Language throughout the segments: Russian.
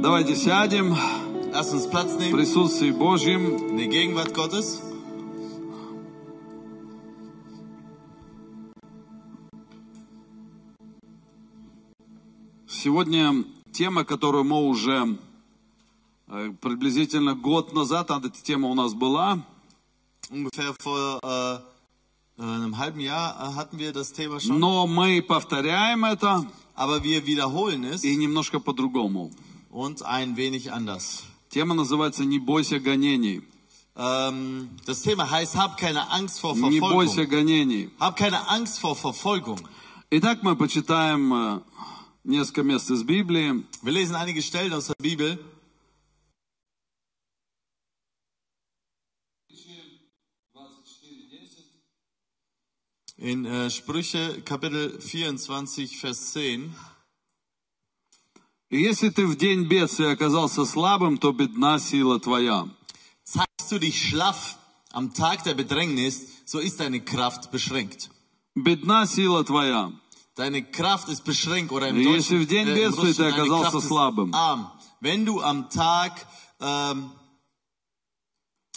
Давайте сядем Lasst uns Platz в nehmen присутствии Божьем. in der Gegenwart Gottes. Сегодня тема, которую мы уже э, приблизительно год назад, эта тема у нас была, Ungefähr vor äh, äh, einem halben Jahr äh, hatten wir das Thema schon. но мы повторяем это Aber wir wiederholen es и немножко по-другому. und ein wenig anders. Тема называется «Не бойся гонений». Ähm, das Thema heißt, hab keine Angst vor Не бойся Verfolgung. гонений. Hab keine Angst vor Verfolgung. Итак, мы почитаем э, несколько мест из Библии. Wir lesen einige Stellen aus der Bibel. In äh, Sprüche Kapitel 24, Vers 10. «И если ты в день бедствия оказался слабым, то бедна сила твоя. Zeigst du dich schlaff am Tag der Bedrängnis, so ist deine Kraft beschränkt. Бедна сила твоя». Deine Kraft ist beschränkt oder im Если в день äh, бедствия ты оказался слабым. arm. Wenn du am Tag, ähm,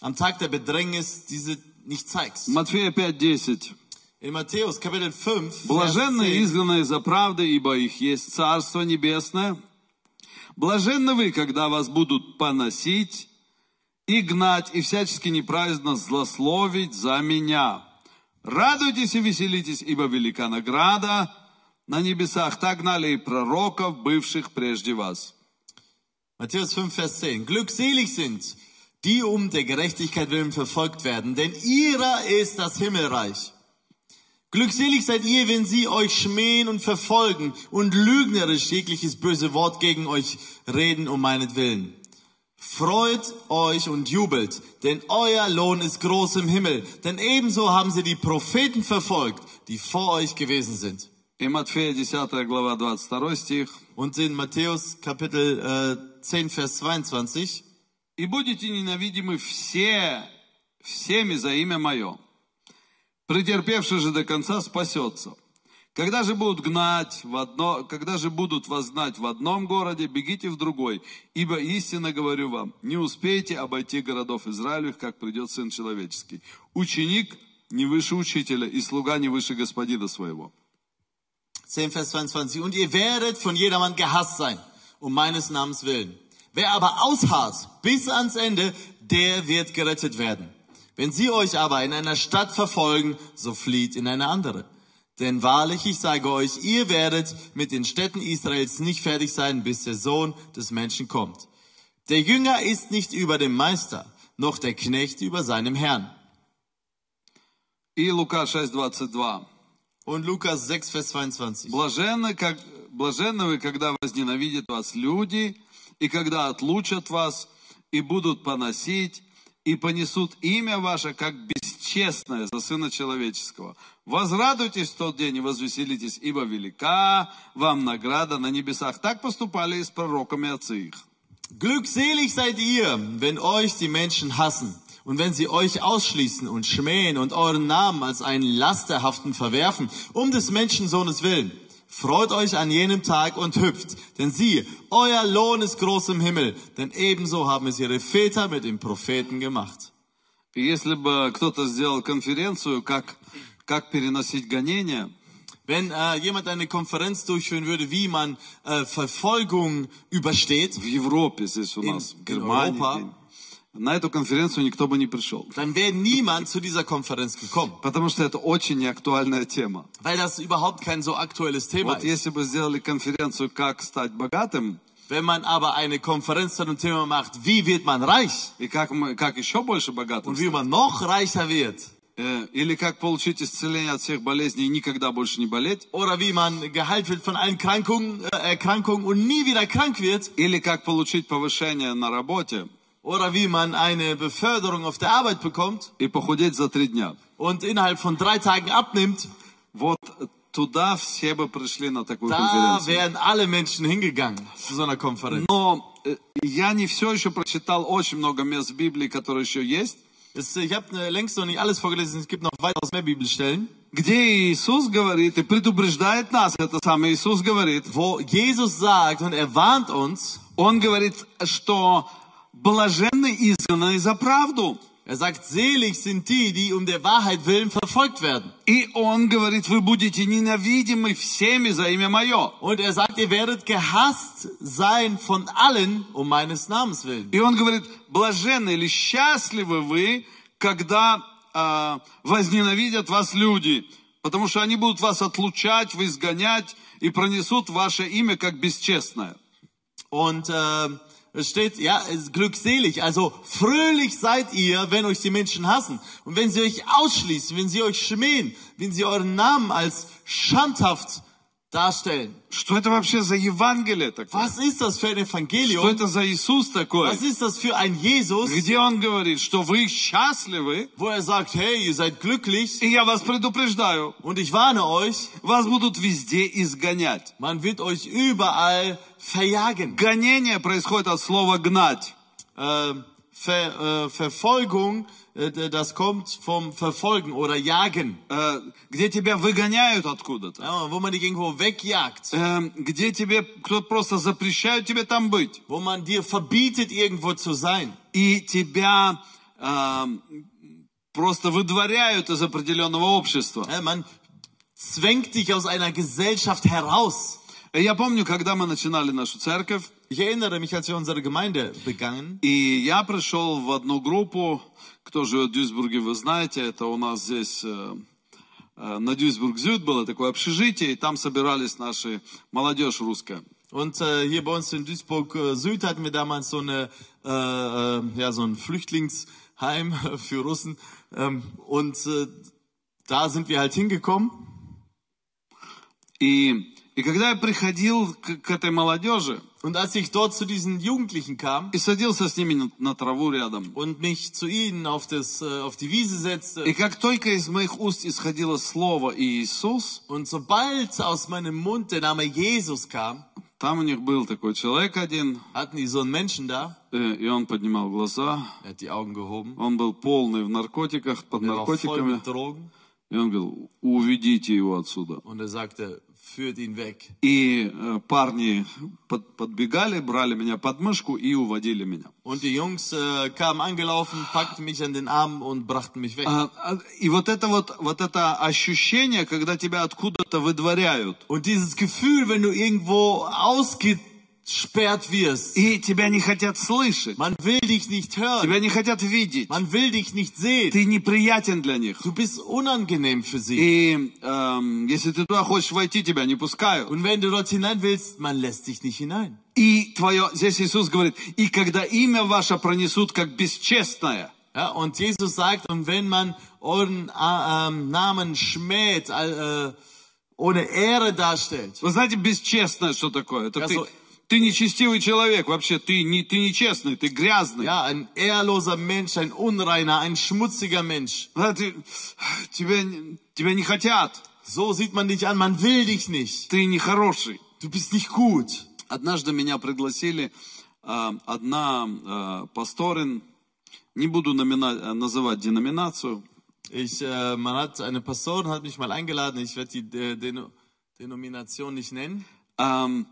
am Tag der Bedrängnis diese nicht zeigst. Матфея 5.10. In Matthäus Kapitel 5, Vers Блаженны 10, изгнанные за правды, ибо их есть Царство Небесное. Блаженны вы, когда вас будут поносить и гнать, и всячески неправедно злословить за меня. Радуйтесь и веселитесь, ибо велика награда на небесах. Так гнали и пророков, бывших прежде вас. Matthäus 5, Vers 10. Glückselig sind, die um der Gerechtigkeit willen verfolgt werden, denn ihrer ist das Himmelreich. Glückselig seid ihr, wenn sie euch schmähen und verfolgen und lügnerisch jegliches böse Wort gegen euch reden um meinetwillen. Freut euch und jubelt, denn euer Lohn ist groß im Himmel, denn ebenso haben sie die Propheten verfolgt, die vor euch gewesen sind. И Матфея 10 глава 22 стих. Und in Matthäus Kapitel äh, 10, Vers 22, И будете ненавидимы все, всеми за имя мое. Претерпевший же до конца спасется. Когда же будут гнать в одно, когда же будут вас гнать в одном городе, бегите в другой. Ибо истинно говорю вам, не успеете обойти городов Израилевых, как придет Сын Человеческий. Ученик не выше учителя, и слуга не выше господина своего. 10, Vers 22. Und ihr werdet von jedermann gehasst sein, um meines Namens willen. Wer aber ausharrt bis ans Ende, der wird gerettet werden. Wenn sie euch aber in einer Stadt verfolgen, so flieht in eine andere. Denn wahrlich, ich sage euch, ihr werdet mit den Städten Israels nicht fertig sein, bis der Sohn des Menschen kommt. Der Jünger ist nicht über dem Meister, noch der Knecht über seinem Herrn. И Лука 6.22. Und Lukas 6, Vers 22. Блаженны, как, блаженны вы, когда возненавидят вас люди, и когда отлучат вас, и будут поносить, и понесут имя ваше, как бесчестное за Сына Человеческого. Возрадуйтесь в тот день и возвеселитесь, ибо велика вам награда на небесах. Так поступали и с пророками отцы их. Glückselig seid ihr, wenn euch die Menschen hassen und wenn sie euch ausschließen und schmähen und euren Namen als einen Lasterhaften verwerfen, um des Menschensohnes willen. Freut euch an jenem Tag und hüpft, denn siehe, euer Lohn ist groß im Himmel, denn ebenso haben es ihre Väter mit den Propheten gemacht. И если бы кто-то сделал конференцию, как, как переносить гонения, Wenn äh, jemand eine Konferenz durchführen würde, wie man äh, Verfolgung übersteht, в Европе, здесь у нас, в in Германии, Europa. на эту конференцию никто бы не пришел. dann wäre niemand zu dieser Konferenz gekommen, Потому что это очень неактуальная тема. weil das überhaupt kein so aktuelles Thema Вот ist. если бы сделали конференцию «Как стать богатым» Wenn man aber eine Konferenz zu dem Thema macht, wie wird man reich и как, мы, как еще больше богатым und wie man noch reicher wird э, или как получить исцеление от всех болезней и никогда больше не болеть, oder wie man geheilt wird von allen Krankungen, äh, Erkrankungen und nie wieder krank wird или как получить повышение на работе oder wie man eine Beförderung auf der Arbeit bekommt и похудеть за три дня. und innerhalb von drei Tagen abnimmt, Вот туда все бы пришли на такую da конференцию. wären alle Menschen hingegangen zu so einer Konferenz. Но э, я не все еще прочитал очень много мест в Библии, которые еще есть, Das, ich habe längst noch nicht alles vorgelesen, es gibt noch weitaus mehr Bibelstellen, где Иисус говорит и предупреждает нас, это самый Иисус говорит, wo Jesus sagt und er warnt uns, Он говорит, что блаженны изгнанные за правду. Er sagt, selig sind die, die um der Wahrheit willen verfolgt werden. И он говорит, вы будете ненавидимы всеми за имя мое. Und er sagt, ihr werdet gehasst sein von allen um meines Namens willen. И он говорит, блаженны или счастливы вы, когда а, возненавидят вас люди, потому что они будут вас отлучать, изгонять и пронесут ваше имя как бесчестное. Und äh, es steht, ja, es ist glückselig. Also fröhlich seid ihr, wenn euch die Menschen hassen. Und wenn sie euch ausschließen, wenn sie euch schmähen, wenn sie euren Namen als schandhaft darstellen. Что это вообще за Евангелие такое? Was ist das für ein Что Evangelium? это за Иисус такой? Was ist das für ein Jesus, Где он говорит, что вы счастливы, wo er sagt, hey, ihr seid glücklich и я вас предупреждаю, und ich warne euch, вас будут везде изгонять. man wird euch überall verjagen. Гонение происходит от слова гнать. Äh, Ver, äh, Verfolgung, äh, das kommt vom Verfolgen oder Jagen. Э, где тебя выгоняют откуда-то. Ja, wo man dich irgendwo wegjagt. Э, где тебе кто-то просто запрещает тебе там быть. wo man dir verbietet, irgendwo zu sein. И тебя э, просто выдворяют из определенного общества. Ja, Man zwängt dich aus einer Gesellschaft heraus. Я помню, когда мы начинали нашу церковь, Ich erinnere mich, als wir unsere Gemeinde begangen, и я пришел в одну группу, кто живет в Дюйсбурге, вы знаете, это у нас здесь э, э, на Дюйсбург-Зюд было такое общежитие, и там собирались наши молодежь русская. Und äh, hier bei uns in Duisburg äh, Süd hatten wir damals so eine äh, äh, ja so ein Flüchtlingsheim für Russen ähm, und äh, da sind wir halt hingekommen И, и когда я приходил к, к этой молодежи und als ich dort zu diesen Jugendlichen kam и садился с ними на, траву рядом, und mich zu ihnen auf das äh, auf die Wiese setzte и как только из моих уст исходило слово Иисус, und sobald aus meinem Mund der Name Jesus kam, там у них был такой человек один, hatten die so einen Menschen da, э, и он поднимал глаза, er hat die Augen gehoben, он был полный в наркотиках, под er наркотиками, и он говорил, уведите его отсюда. und er sagte. И э, парни под- подбегали, брали меня под мышку и уводили меня. Und die Jungs äh, kamen angelaufen, packten mich an den Arm und brachten mich weg. А, а, И вот это вот, вот это ощущение, когда тебя откуда-то выдворяют, Und dieses Gefühl, wenn du irgendwo ausgesperrt wirst, и тебя не хотят слышать, man will dich nicht hören, тебя не хотят видеть, man will dich nicht sehen, ты неприятен для них. du bist unangenehm für sie. И эм, если ты туда хочешь войти, тебя не пускают. Und wenn du dort hinein willst, man lässt dich nicht hinein. И твое, здесь Иисус говорит, и когда имя ваше пронесут как бесчестное, Ja, und Jesus sagt, und wenn man euren äh, ähm, Namen schmäht, äh, ohne Ehre darstellt, вы знаете, бесчестное что такое? Это Я ты, ты нечестивый человек, вообще, ты, не, ты нечестный, ты грязный. ja, ein ehrloser Mensch, ein unreiner, ein schmutziger Mensch, Да, ты- тебя, тебя не хотят, so sieht man dich an, man will dich nicht. ты нехороший. Du bist nicht gut. Однажды меня пригласили а, одна а, пасторин, не буду номина- э, называть деноминацию, Ich, äh, man hat, eine Pastorin hat mich mal eingeladen, ich werde die äh, Deno Denomination nicht nennen. ам,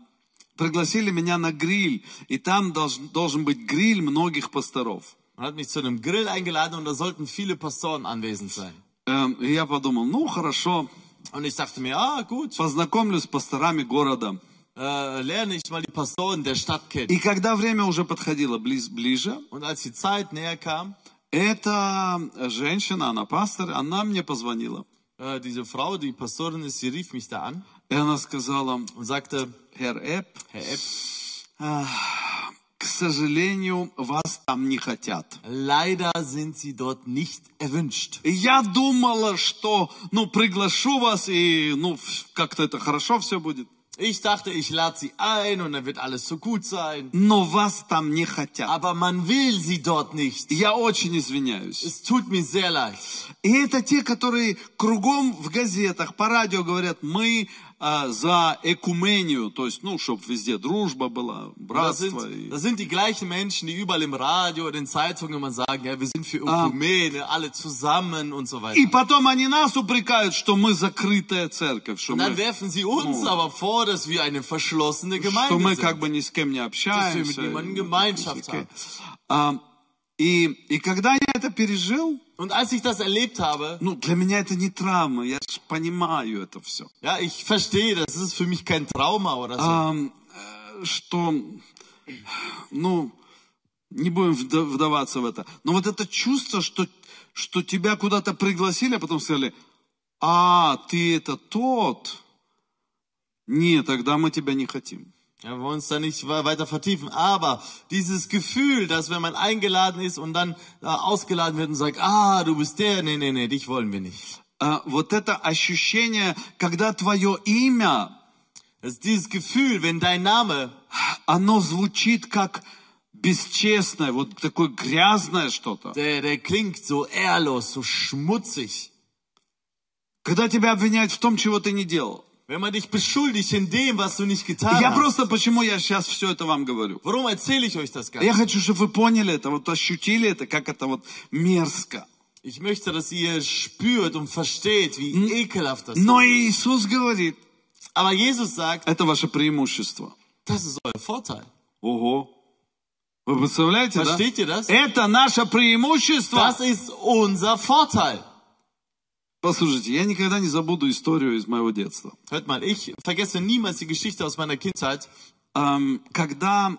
пригласили меня на гриль, и там должен, должен быть гриль многих пасторов. Man hat mich zu einem Grill eingeladen und da sollten viele Pastoren anwesend sein. Эм, и я подумал, ну хорошо, Und ich dachte mir, ah gut, познакомлюсь с пасторами города. äh, lerne ich mal die Pastoren der Stadt kennen. И когда время уже подходило близ, ближе, Und als die Zeit näher kam, эта женщина, она пастор, она мне позвонила. äh, diese Frau, die Pastorin ist, sie rief mich da an И она сказала, und sagte, Herr Эп, к сожалению, вас там не хотят. leider sind Sie dort nicht erwünscht. Я думала, что, ну, приглашу вас, и, ну, как-то это хорошо все будет. Ich dachte, ich lade Sie ein und dann wird alles so gut sein. Но вас там не хотят. Aber man will Sie dort nicht. Я очень извиняюсь. Es tut mir sehr leid. И это те, которые кругом в газетах, по радио говорят, мы за экумению, то есть, ну, чтобы везде дружба была, sind, братство. и- das sind die gleichen Menschen, die überall im Radio oder in Zeitungen immer sagen, ja, wir sind für Ökumene, alle zusammen und so weiter. И потом они нас упрекают, что мы закрытая церковь, что Und dann мы, werfen sie uns aber vor, dass wir eine verschlossene что Gemeinde мы sind. как бы ни с кем не общаемся. mit niemandem Gemeinschaft Окей. А, И, и когда я это пережил, Und als ich das erlebt habe, ну, для меня это не травма, я понимаю это все. ja, ich verstehe, das ist für mich kein Trauma oder so. Э, что, ну, не будем вда- вдаваться в это, но вот это чувство, что, что тебя куда-то пригласили, а потом сказали, а, ты это тот, нет, тогда мы тебя не хотим. Ja, wir wollen uns da nicht we- weiter vertiefen. Aber dieses Gefühl, dass wenn man eingeladen ist und dann äh, ausgeladen wird und sagt, ah, du bist der, nee, nee, nee, dich wollen wir nicht. А, вот это ощущение, когда твое имя, Das ist dieses Gefühl, wenn dein Name, оно звучит как бесчестное, вот такое грязное что-то. der, der klingt so ehrlos, so schmutzig. Когда тебя обвиняют в том, чего ты не делал. Wenn man dich beschuldigt in dem, was du nicht getan Я hast. просто, почему я сейчас все это вам говорю? Warum erzähle ich euch das Ganze? Я хочу, чтобы вы поняли это, вот ощутили это, как это вот мерзко. Ich möchte, dass ihr spürt und versteht, wie ekelhaft das ist. Но Иисус говорит, Aber Jesus sagt, это ваше преимущество. das ist euer Vorteil. Ого. Вы представляете, да? Versteht ihr das? Это наше преимущество. Das ist unser Vorteil. Послушайте, я никогда не забуду историю из моего детства. Hört mal, ich vergesse niemals die Geschichte aus meiner Kindheit, Эм, когда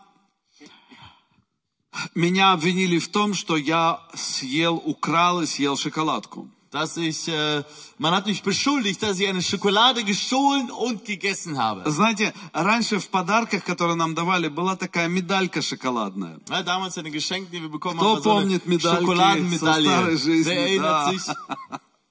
меня обвинили в том, что я съел, украл и съел шоколадку. dass ich, äh, man hat mich beschuldigt, dass ich eine Schokolade gestohlen und gegessen habe. Знаете, раньше в подарках, которые нам давали, была такая медалька шоколадная. Ja, damals eine Geschenk, die wir bekommen Кто haben, war so помнит медальки со старой жизни? Wer erinnert Да. sich?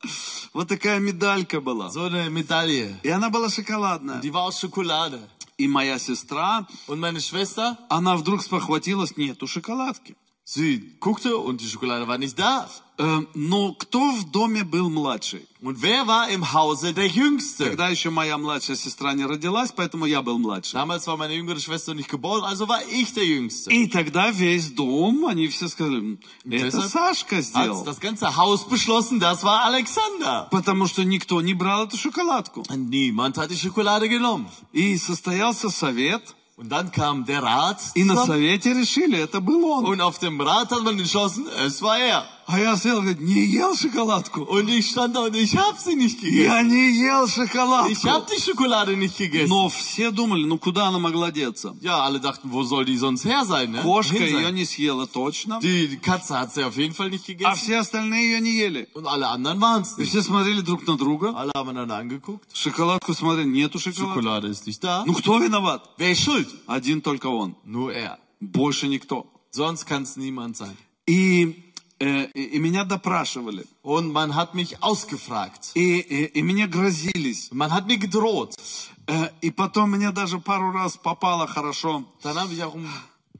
Вот такая медалька была. So eine Medaille. И она была шоколадная. Die war aus Schokolade. И моя сестра, Und meine Schwester, она вдруг спохватилась, нету шоколадки. sie guckte und die Schokolade war nicht da. Э, но кто в доме был младший? Und wer war im Hause der Jüngste? Тогда еще моя младшая сестра не родилась, поэтому я был младший. Damals war meine jüngere Schwester nicht geboren, also war ich der Jüngste. И тогда весь дом, они все сказали, это Deshalb Сашка Hat сделал. das ganze Haus beschlossen, das war Alexander. Потому что никто не брал эту шоколадку. Niemand hat die Schokolade genommen. И состоялся совет, Und dann kam der Rat и на zusammen. совете решили, это был он. und auf dem Rat hat man entschlossen, es war er. А я сел и говорит, не ел шоколадку. Und ich stand da und ich hab sie nicht gegessen. Я не ел Ich шоколадку. hab die Schokolade nicht gegessen. Но все думали, ну куда она могла деться? Ja, alle dachten, wo soll die sonst her sein, ne? Кошка Hin ее не съела точно, Die, Katze hat sie auf jeden Fall nicht а все остальные ее не ели. Und alle anderen waren's И все смотрели друг на друга. Alle haben einander angeguckt. Шоколадку смотрели, нету шоколадки. Schokolade ist nicht da. Ну кто виноват? Wer ist schuld? Один только он. Nur er. Больше никто. Sonst kann es niemand sein. И, э, и, и меня допрашивали. Und man hat mich ausgefragt. И, и, и мне грозились. Man hat mir gedroht. Э, и потом мне даже пару раз попало хорошо. Dann habe ich auch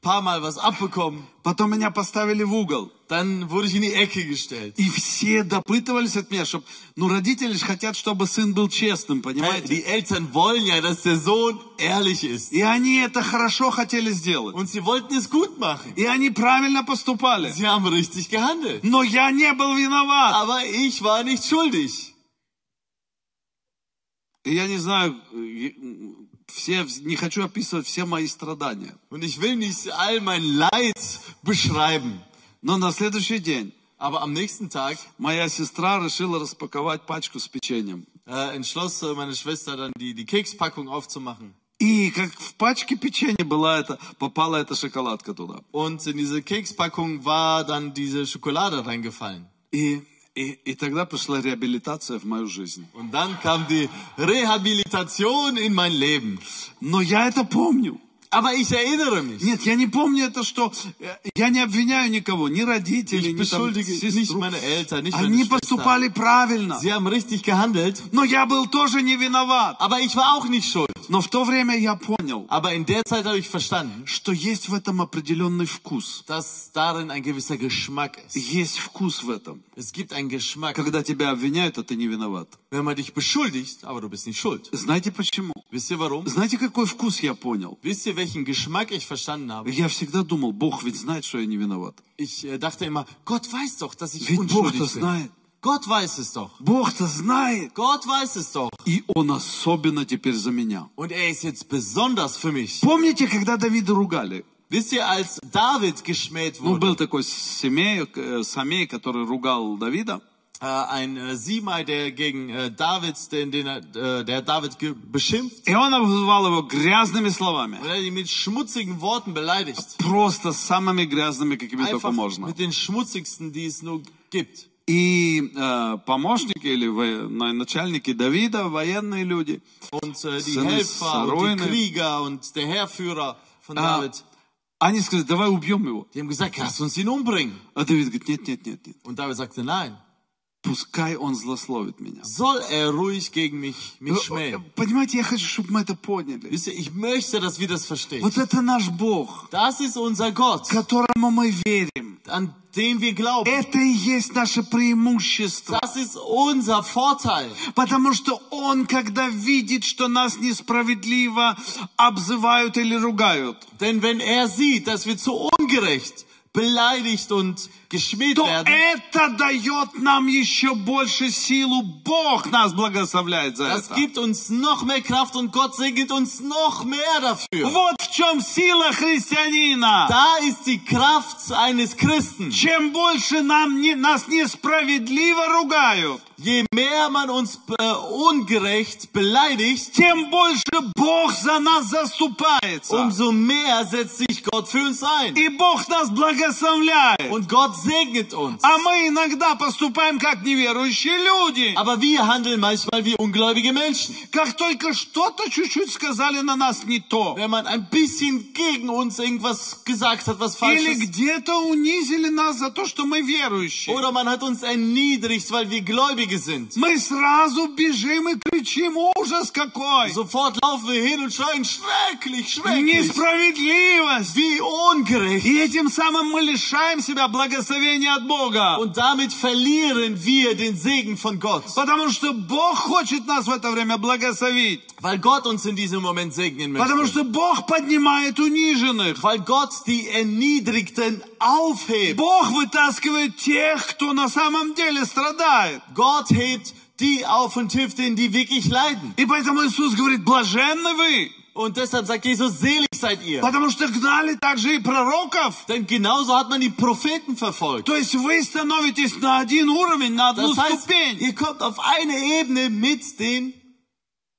paar Mal was abbekommen. Потом меня поставили в угол. Dann wurde ich in die Ecke gestellt. И все допытывались от меня, чтобы... Ну, родители же хотят, чтобы сын был честным, понимаете? Die Eltern wollen ja, dass der Sohn ehrlich ist. И они это хорошо хотели сделать. Und sie wollten es gut machen. И они правильно поступали. Sie haben richtig gehandelt. Но я не был виноват. Aber ich war nicht schuldig. И я не знаю, все, не хочу описывать все мои страдания. Und ich will nicht all mein Leid beschreiben. Но на следующий день Aber am nächsten Tag моя сестра решила распаковать пачку с печеньем. äh, entschloss äh, meine Schwester dann die, die Kekspackung aufzumachen. И как в пачке печенья была это, попала эта шоколадка туда. Und in diese Kekspackung war dann diese Schokolade reingefallen. И, и, и тогда пришла реабилитация в мою жизнь. Und dann kam die Rehabilitation in mein Leben. Но я это помню. Aber ich erinnere mich. Нет, я не помню это, что э, я не обвиняю никого, ни родителей, Ich ни там сестру. meine Eltern, nicht Они meine поступали правильно. Sie haben richtig gehandelt, Но я был тоже не виноват. aber ich war auch nicht schuld. Но в то время я понял, Aber in der Zeit habe ich verstanden, что есть в этом определенный вкус. dass darin ein gewisser Geschmack ist. Есть вкус в этом. Es gibt einen Geschmack, Когда тебя обвиняют, а ты не виноват. wenn man dich beschuldigt, aber du bist nicht schuld. Знаете почему? Wisst ihr warum? Знаете, какой вкус я понял? Wisst ihr, welchen Geschmack ich verstanden habe? Я всегда думал, Бог ведь знает, что я не виноват. Ich äh, dachte immer, Gott weiß doch, dass ich Ведь Бог-то unschuldig bin. знает. Gott weiß es doch. Бог-то знает. Gott weiß es doch. И Он особенно теперь за меня. Und er ist jetzt besonders für mich. Помните, когда Давида ругали? Wisst ihr, als David geschmäht Ну, wurde, был такой Семей, э, Самей, который ругал Давида. äh, ein äh, Simei, der gegen äh, David, den, den, er- äh, der David beschimpft, И он обзывал его грязными словами. und er ihn mit schmutzigen Worten beleidigt. Просто самыми грязными, какими только Einfach можно. mit den schmutzigsten, die es nur gibt. И э, помощники или во- начальники Давида, военные люди, Und äh, die Krieger und der von Ah. David, они сказали, давай убьем его. die haben gesagt, lass uns ihn umbringen. А Давид говорит, нет, нет, нет, нет. Und David sagte, nein, Пускай он злословит меня. soll er ruhig gegen mich, mich schmähen. Понимаете, я хочу, чтобы мы это поняли. Ich möchte, dass wir das verstehen. Вот это наш Бог, Das ist unser Gott, которому мы верим. an den wir glauben. Это и есть наше преимущество. Das ist unser Vorteil. Потому что Он, когда видит, что нас несправедливо обзывают или ругают, Denn wenn er sieht, dass wir zu ungerecht, beleidigt und geschmäht то werden, это дает нам еще больше силу. Бог нас благословляет за das это. gibt uns noch mehr Kraft und Gott segnet uns noch mehr dafür. Вот в чем сила христианина. Da ist die Kraft eines Christen. Чем больше нам не, нас несправедливо ругают, Je mehr man uns äh, ungerecht beleidigt, тем больше Бог за нас заступается. umso mehr setzt sich Gott für uns ein. И Бог нас благословляет. Und Gott segnet uns. А мы иногда поступаем как неверующие люди. Aber wir handeln manchmal wie ungläubige Menschen. Как только что-то чуть-чуть сказали на нас не то. Wenn man ein bisschen gegen uns irgendwas gesagt hat, was falsch Или ist. где-то унизили нас за то, что мы верующие. Oder man hat uns erniedrigt, weil wir Gläubige sind. Мы сразу бежим и кричим, ужас какой! Sofort laufen wir hin und schreien, schrecklich, schrecklich. Несправедливость! Wie ungerecht. И этим самым мы лишаем себя благословения от Бога. Und damit verlieren wir den Segen von Gott. Потому что Бог хочет нас в это время благословить. Weil Gott uns in diesem Moment segnen Потому möchte. что Бог поднимает униженных. Weil Gott die Erniedrigten aufhebt. Бог вытаскивает тех, кто на самом деле страдает. Gott hebt die auf und hilft denen, die wirklich leiden. И поэтому Иисус говорит, блаженны вы, Und deshalb sagt Jesus, selig seid ihr. потому что гнали также и пророков. Denn genauso hat man die Propheten verfolgt. То есть вы становитесь на один уровень, на одну Das heißt, ступень ihr kommt auf eine Ebene mit den,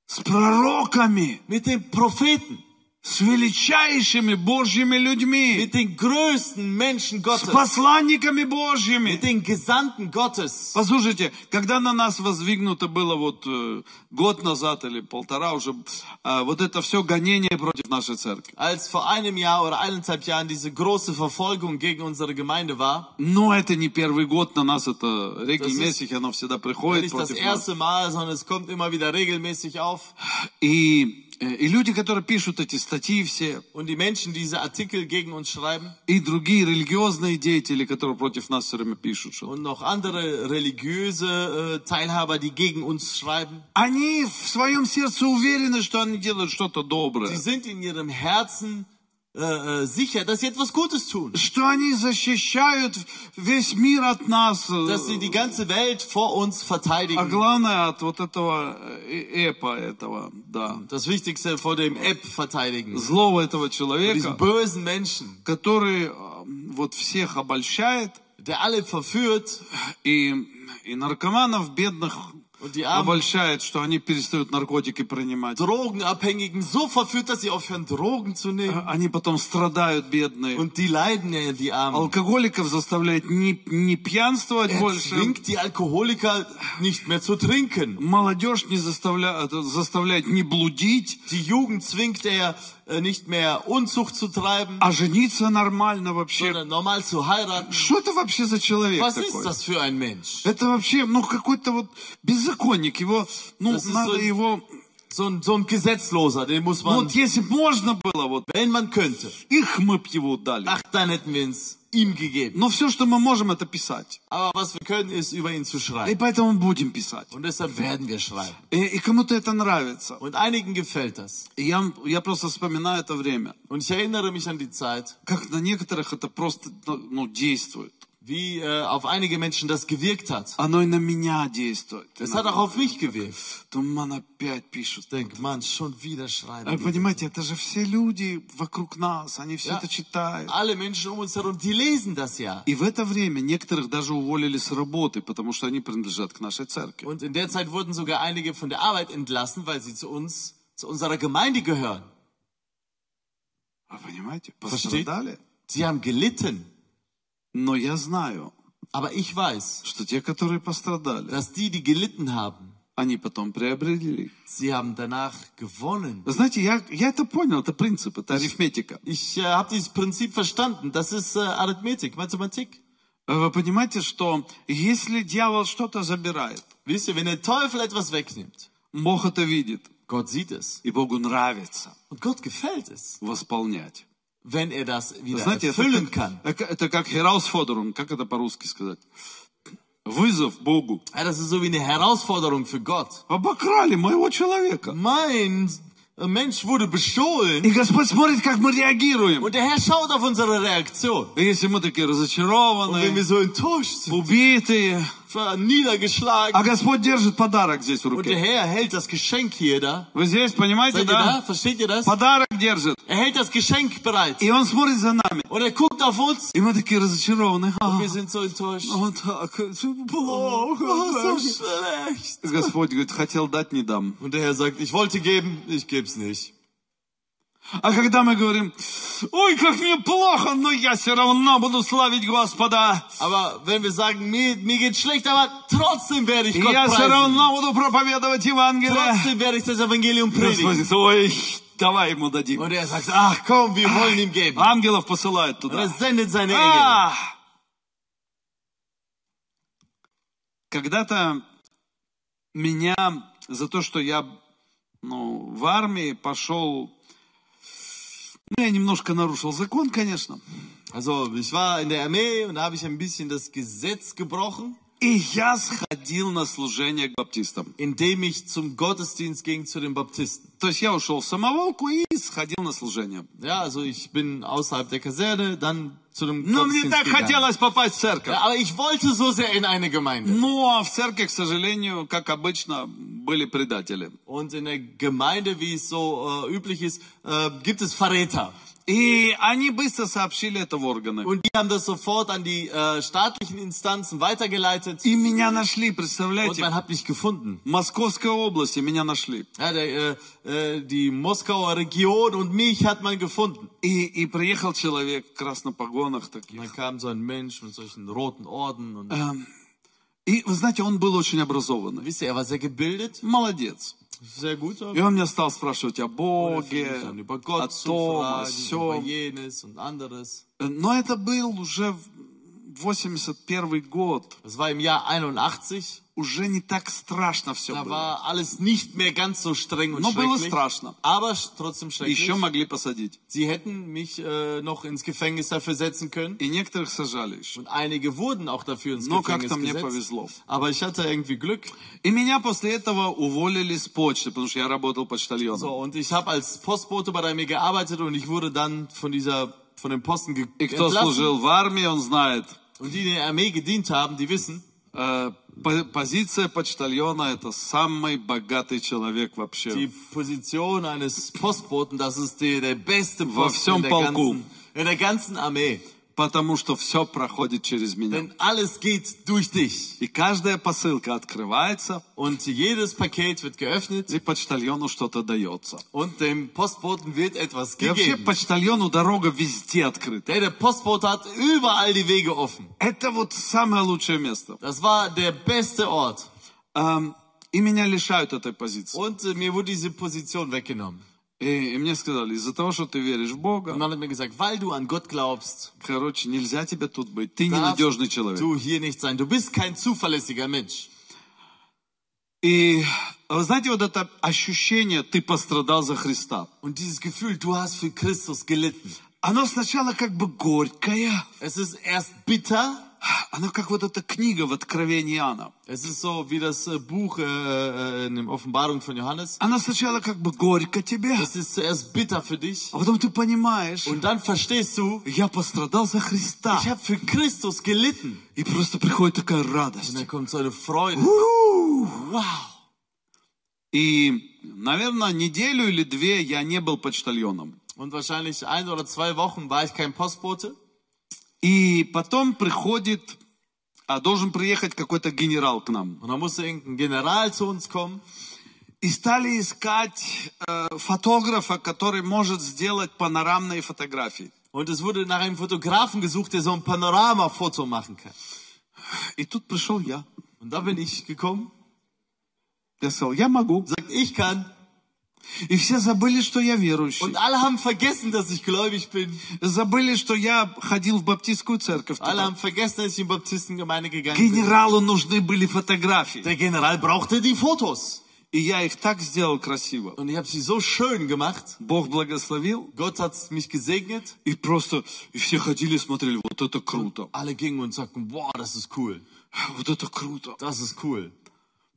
с пророками, mit den Propheten, С величайшими Божьими людьми, mit den größten Menschen с Gottes, посланниками Божьими. mit den Gesandten Gottes. Послушайте, когда на нас воздвигнуто было вот э, год назад или полтора уже, э, вот это все гонение против нашей церкви. Als vor einem Jahr oder eineinhalb Jahren diese große Verfolgung gegen unsere Gemeinde war, Но это не первый год, на нас это regelmäßig, оно всегда приходит против нас. erste Mal, sondern es kommt immer wieder regelmäßig auf. И, и люди, которые пишут эти статьи все, Und die Menschen, die diese Artikel gegen uns schreiben и другие религиозные деятели, которые против нас все время пишут, что und noch andere religiöse äh, Teilhaber, die gegen uns schreiben, они в своем сердце уверены, что они делают что-то доброе, sind in ihrem Herzen äh, äh, sicher, dass sie etwas Gutes tun. что они защищают весь мир от нас, э, Dass sie die ganze Welt vor uns а verteidigen. главное от вот этого э, эпа этого, да, Das Wichtigste vor dem App verteidigen. злого этого Diesen человека, bösen Menschen, который э, вот всех обольщает, der alle verführt и, и наркоманов бедных und die armen обольщает, что они перестают наркотики принимать. Drogenabhängigen so verführt, dass sie aufhören, Drogen zu nehmen. Они потом страдают, бедные. Und die leiden ja, die Armen. Алкоголиков заставляет не, не пьянствовать Er больше. zwingt die Alkoholiker nicht mehr zu trinken. Молодежь не заставляет, заставляет не блудить, Die Jugend zwingt er äh, nicht mehr Unzucht zu treiben, а жениться нормально вообще. sondern normal zu heiraten. Что это вообще за человек Was такой? ist das für ein Mensch? Это вообще, ну, какой-то вот беззаконник. Его, ну, Das ist надо so- его So ein, so ein Gesetzloser, den muss Ну man, вот если б можно было, вот wenn man könnte, их мы б его дали. ach, dann hätten wir ihm gegeben. Но все, что мы можем, это писать. Aber was wir können, ist über ihn zu И schreiben. поэтому будем писать. Und deshalb werden wir schreiben. И, и кому-то это нравится. Und einigen gefällt das. И я, я просто вспоминаю это время. Und ich erinnere mich an die Zeit, Как на некоторых это просто ну, действует. wie äh, auf einige Menschen das gewirkt hat. Оно и на меня действует. Es hat auch auf mich gewirkt. Думаю, опять пишут. Ich denke, Mann, schon wieder А schreiben. Вы die. понимаете, это же все люди вокруг нас, они все Ja. это читают. Alle Menschen um uns herum, die lesen das ja. И в это время некоторых даже уволили с работы, потому что они принадлежат к нашей церкви. Und in der Zeit wurden sogar einige von der Arbeit entlassen, weil sie zu uns, zu unserer Gemeinde gehören. Вы понимаете, Versteht? пострадали. Sie haben gelitten. Но я знаю, Aber ich weiß, что те, которые пострадали, dass die, die gelitten haben, они потом приобрели. sie haben danach gewonnen. Знаете, я, я это понял, это принцип, это арифметика. Ich äh, habe dieses Prinzip verstanden. Das ist äh, Arithmetik, Mathematik. Вы понимаете, что если дьявол что-то забирает, Wisst ihr, wenn der Teufel etwas wegnimmt, Бог это видит, Gott sieht es. и Богу нравится Und Gott gefällt es, восполнять. wenn er das wieder Знаете, это erfüllen как, kann. это, это как Herausforderung, как это по-русски сказать? Вызов Богу. Ja, das ist so wie eine Herausforderung für Gott. Обокрали моего человека. Mein Mensch wurde bestohlen И Господь смотрит, как мы реагируем. und der Herr schaut auf unsere Reaktion. И если мы такие Und wenn разочарованные, wir so enttäuscht sind, убитые, niedergeschlagen, а Господь держит подарок здесь в und der руке. Herr hält das Geschenk hier da. Вы здесь понимаете, Seid ihr da? да? Versteht ihr das? Подарок держит. Er hält das Geschenk bereit. И Он смотрит за нами. Und er guckt auf uns. И мы такие разочарованные. А, Und wir sind so enttäuscht. вот так, это Oh, плохо. so так. schlecht. Господь говорит, хотел дать, не дам. Und der Herr sagt, ich wollte geben, ich geb's nicht. А когда мы говорим, ой, как мне плохо, но я все равно буду славить Господа. Aber wenn wir sagen, mir, mir geht's schlecht, aber trotzdem werde ich Gott я все равно буду проповедовать Евангелие. Trotzdem werde ich das Evangelium predigen. Господь, ой, давай ему дадим. Und er sagt, ach komm, wir wollen ihm geben. Ангелов посылает Und er туда. sendet seine Engel. Когда-то меня за то, что я ну, в армии пошел, ну, я немножко нарушил закон, конечно. Also, ich war in der Armee und da habe ich ein bisschen das Gesetz gebrochen, И я сходил на служение к баптистам. indem ich zum Gottesdienst ging zu den Baptisten. То есть я ушел в самоволку и сходил на служение. Ja, also ich bin außerhalb der Kaserne, dann zu dem Но мне так gegangen. хотелось попасть в церковь. Ja, aber ich wollte so sehr in eine Gemeinde. Но в церкви, к сожалению, как обычно, были предатели. Und in der Gemeinde, wie es so äh, üblich ist, äh, gibt es Verräter. И они быстро сообщили это в органы. Und die haben das sofort an die äh, staatlichen Instanzen weitergeleitet. И меня нашли, Und представляете? man hat mich gefunden. В Московской области меня нашли. Ja, der, äh, äh, die Moskauer Region und mich hat man gefunden. И, и приехал человек в красных погонах Und таких. dann kam so ein Mensch mit solchen roten Orden. Und Эм, И, вы знаете, он был очень образованный. wisst ihr, er war sehr gebildet, Молодец. И он меня stал спрашивать о er Боге, о том, о сём. Но это был уже в 81 год. Das war im Jahr 81. Уже не так страшно все Da было. war alles nicht mehr ganz so streng und Но было schrecklich. страшно. Aber sch- trotzdem schrecklich. Еще могли посадить. Sie hätten mich äh, noch ins Gefängnis dafür setzen können. И некоторых сажали еще. Und einige wurden auch dafür ins Но Gefängnis как-то мне gesetzt. повезло. Aber ich hatte irgendwie Glück. И меня после этого уволили с почты, потому что я работал почтальоном. So, und ich habe als Postbote bei der Armee gearbeitet und ich wurde dann von dieser, von dem Posten ge И кто entlassen. служил в армии, он знает. Und die, die in der Armee gedient haben, die wissen, э, по- позиция почтальона это самый богатый человек вообще. die Position eines Postboten, das ist die, der beste Во Posten всем in der, полку. in der ganzen Armee. Потому что все проходит через меня. Denn alles geht durch dich. И каждая посылка открывается, Und jedes Paket wird geöffnet и почтальону что-то дается. und dem Postboten wird etwas И вообще gegeben. почтальону дорога везде открыта. Der, der Postbote hat überall die Wege offen. Это вот самое лучшее место. Das war der beste Ort. Эм, И меня лишают этой позиции. Und äh, mir wurde diese Position weggenommen. И, и мне сказали, из-за того, что ты веришь в Und Бога, man hat mir gesagt, weil du an Gott glaubst, короче, нельзя тебе тут быть. Ты ненадежный человек. du hier nicht sein. Du bist kein zuverlässiger Mensch. И вы знаете, вот это ощущение, ты пострадал за Христа, Und dieses Gefühl, du hast für Christus gelitten. оно сначала как бы горькое, Es ist erst bitter. Оно как вот эта книга в Откровении Иоанна. Es ist so wie das äh, Buch äh, äh, in der Offenbarung von Johannes. Оно сначала как бы горько тебе, Es ist zuerst bitter für dich. а потом ты понимаешь, Und dann verstehst du, я пострадал за Христа. ich habe für Christus gelitten. И просто приходит такая Und радость. dann kommt so eine Freude. У-у-у. Wow. И, наверное, неделю или две я не был почтальоном. Und wahrscheinlich ein oder zwei Wochen war ich kein Postbote. И потом приходит, а должен приехать какой-то генерал к нам. Und dann musste irgendein General zu uns kommen. И стали искать э, фотографа, который может сделать панорамные фотографии. Und es wurde nach einem Fotografen gesucht, der so ein Panoramafoto machen kann. И тут пришел я. Und da bin ich gekommen. Я сказал, я могу. Sagt, ich kann. И все забыли, что я верующий. Und alle haben vergessen, dass ich gläubig bin. Забыли, что я ходил в баптистскую церковь. Alle haben vergessen, dass ich in Baptistengemeinde gegangen bin. Генералу нужны были фотографии. Der General brauchte die Fotos. И я их так сделал красиво. Und ich habe sie so schön gemacht. Бог благословил. Gott hat mich gesegnet. И просто и все ходили смотрели, вот это круто. Alle gingen und sagten, boah, das ist cool. Вот это круто. Das ist cool.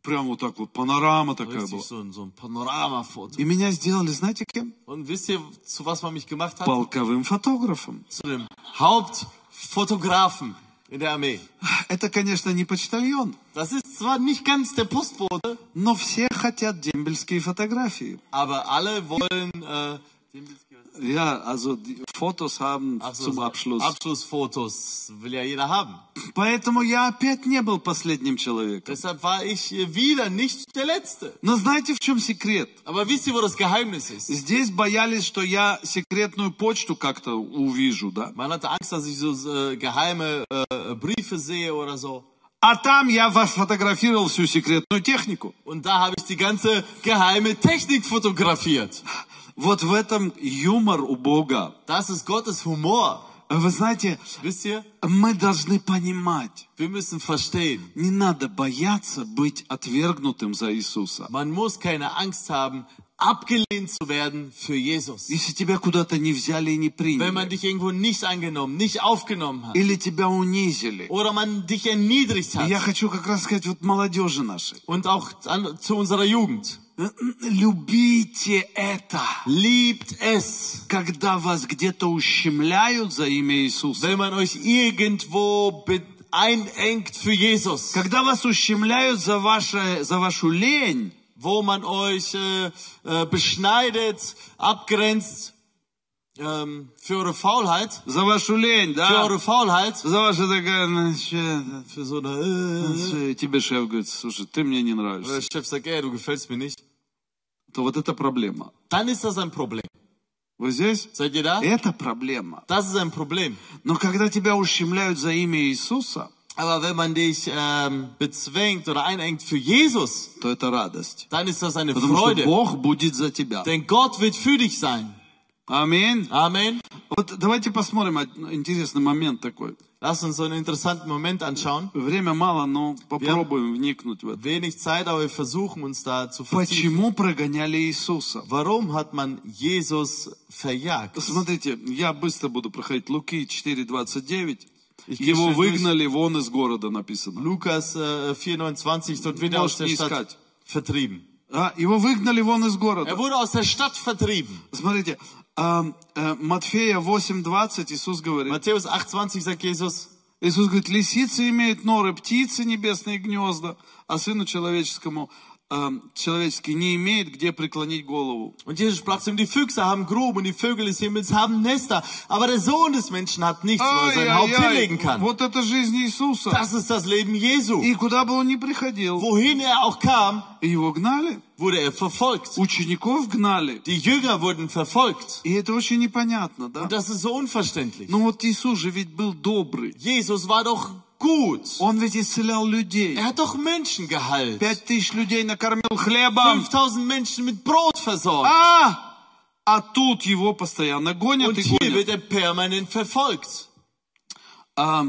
Прям вот так вот, панорама такая Richtig была. so so ein Panoramafoto. И меня сделали, знаете кем? Und wisst ihr, zu was man mich gemacht hat? Полковым фотографом. Zu dem Hauptfotografen in der Armee. Это, конечно, не почтальон, Das ist zwar nicht ganz der Postbote, но все хотят дембельские фотографии. aber alle wollen äh, Ja, also Fotos haben ach so, zum Abschluss. Abschlussfotos will ja jeder haben. Поэтому я опять не был последним человеком. Deshalb war ich äh, wieder nicht der Letzte. Но знаете, в чем секрет? Aber wisst ihr, wo das Geheimnis ist? Здесь боялись, что я секретную почту как-то увижу, да? Man hatte Angst, dass ich so äh, geheime äh, Briefe sehe oder so. А там я фотографировал всю секретную технику. Und da habe ich die ganze geheime Technik fotografiert. Вот в этом юмор у Бога. Das ist Gottes Humor. Вы знаете, ihr? мы должны понимать, Wir müssen verstehen, не надо бояться быть отвергнутым за Иисуса. man muss keine Angst haben, abgelehnt zu werden für Jesus. Если тебя куда-то не взяли и не Wenn man приняли, dich irgendwo nicht angenommen, nicht aufgenommen hat или тебя унизили. oder man dich erniedrigt hat я хочу как раз сказать вот молодежи нашей. und auch an, zu unserer Jugend. Любите это, Liebt es, когда вас где-то ущемляют за имя Иисуса. wenn man euch irgendwo einengt für Jesus, Когда вас ущемляют за, ваше, за вашу лень, wo man euch äh, äh, beschneidet, abgrenzt ähm, für eure Faulheit, за вашу лень, für да? eure Faulheit, За вашу такая, ну, für so eine, äh, ну, тебе шеф говорит, слушай, ты мне не нравишься. der Chef sagt, ey, du gefällst mir nicht, То вот это проблема. dann ist das ein Problem. Вы здесь? Seid ihr da? Это проблема. Das ist ein Problem. Но когда тебя ущемляют за имя Иисуса, Aber wenn man dich ähm, bezwängt oder einengt für Jesus, то это радость. dann ist das eine Потому что Freude. Бог будет за тебя. Denn Gott wird für dich sein. Аминь. Amen. Вот давайте посмотрим интересный момент такой. Lass uns so einen interessanten Moment anschauen. Время мало, но попробуем вникнуть в это. Wenig Zeit, aber wir versuchen uns da zu. Почему прогоняли Иисуса? Warum hat man Jesus verjagt? Смотрите, я быстро буду проходить. Луки 4.29. Ich Его выгнали вон из города, написано. Lukas äh, 4,29, dort wird er aus Можешь der не Stadt искать. vertrieben. А, его выгнали вон из Er города. wurde aus der Stadt vertrieben. Смотрите, а, а, Матфея 8.20 Иисус говорит. Matthäus 8,20 sagt Jesus, Иисус говорит, лисицы имеют норы, птицы небесные гнезда, а сыну человеческому человеческий не имеет где преклонить голову. Und Jesus sprach zu ihm, die Füchse haben Gruben und die Vögel des Himmels haben Nester, aber der Sohn des Menschen hat nichts, wo er sein Haupt hinlegen Ай-яй-яй, kann. вот это жизнь Иисуса. Das ist das Leben Jesu. И куда бы он ни приходил, Wohin er auch kam, его гнали, wurde er verfolgt. учеников гнали. Die Jünger wurden verfolgt. И это очень непонятно, да? Und das ist so unverständlich. Но вот Иисус же ведь был добрый. Jesus war doch gut. Он ведь исцелял людей. Er hat doch Menschen geheilt. Пять тысяч людей накормил хлебом. 5000 Menschen mit Brot versorgt. А! А тут его постоянно гонят Und и hier гонят. wird er permanent verfolgt. А,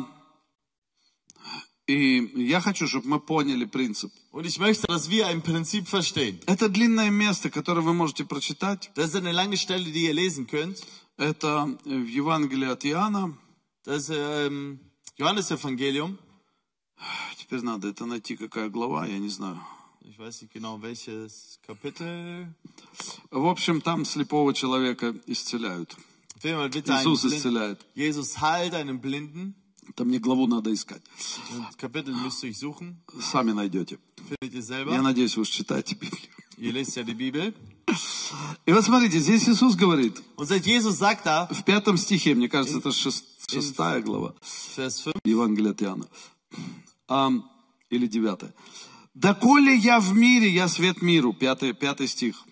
и я хочу, чтобы мы поняли принцип. Und ich möchte, dass wir ein Prinzip verstehen. Это длинное место, которое вы можете прочитать. Das ist eine lange Stelle, die ihr lesen könnt. Это в Евангелии от Иоанна. Das ist Johannes Evangelium. Теперь надо это найти, какая глава, я не знаю. Ich weiß nicht genau, welches Kapitel. В общем, там слепого человека исцеляют. Иисус исцеляет. Jesus heilt einen Blinden. Там мне главу надо искать. Kapitel müsst ihr suchen. Сами найдете. Findet ihr selber. Я надеюсь, вы читаете Библию. Ihr lest ja die Bibel. И вот смотрите, здесь Иисус говорит. Und Jesus sagt da, в пятом стихе, мне кажется, это шестой Шестая глава Евангелия от Иоанна. А, или 9. «Доколе я в мире, я свет миру». 5, 5 стих.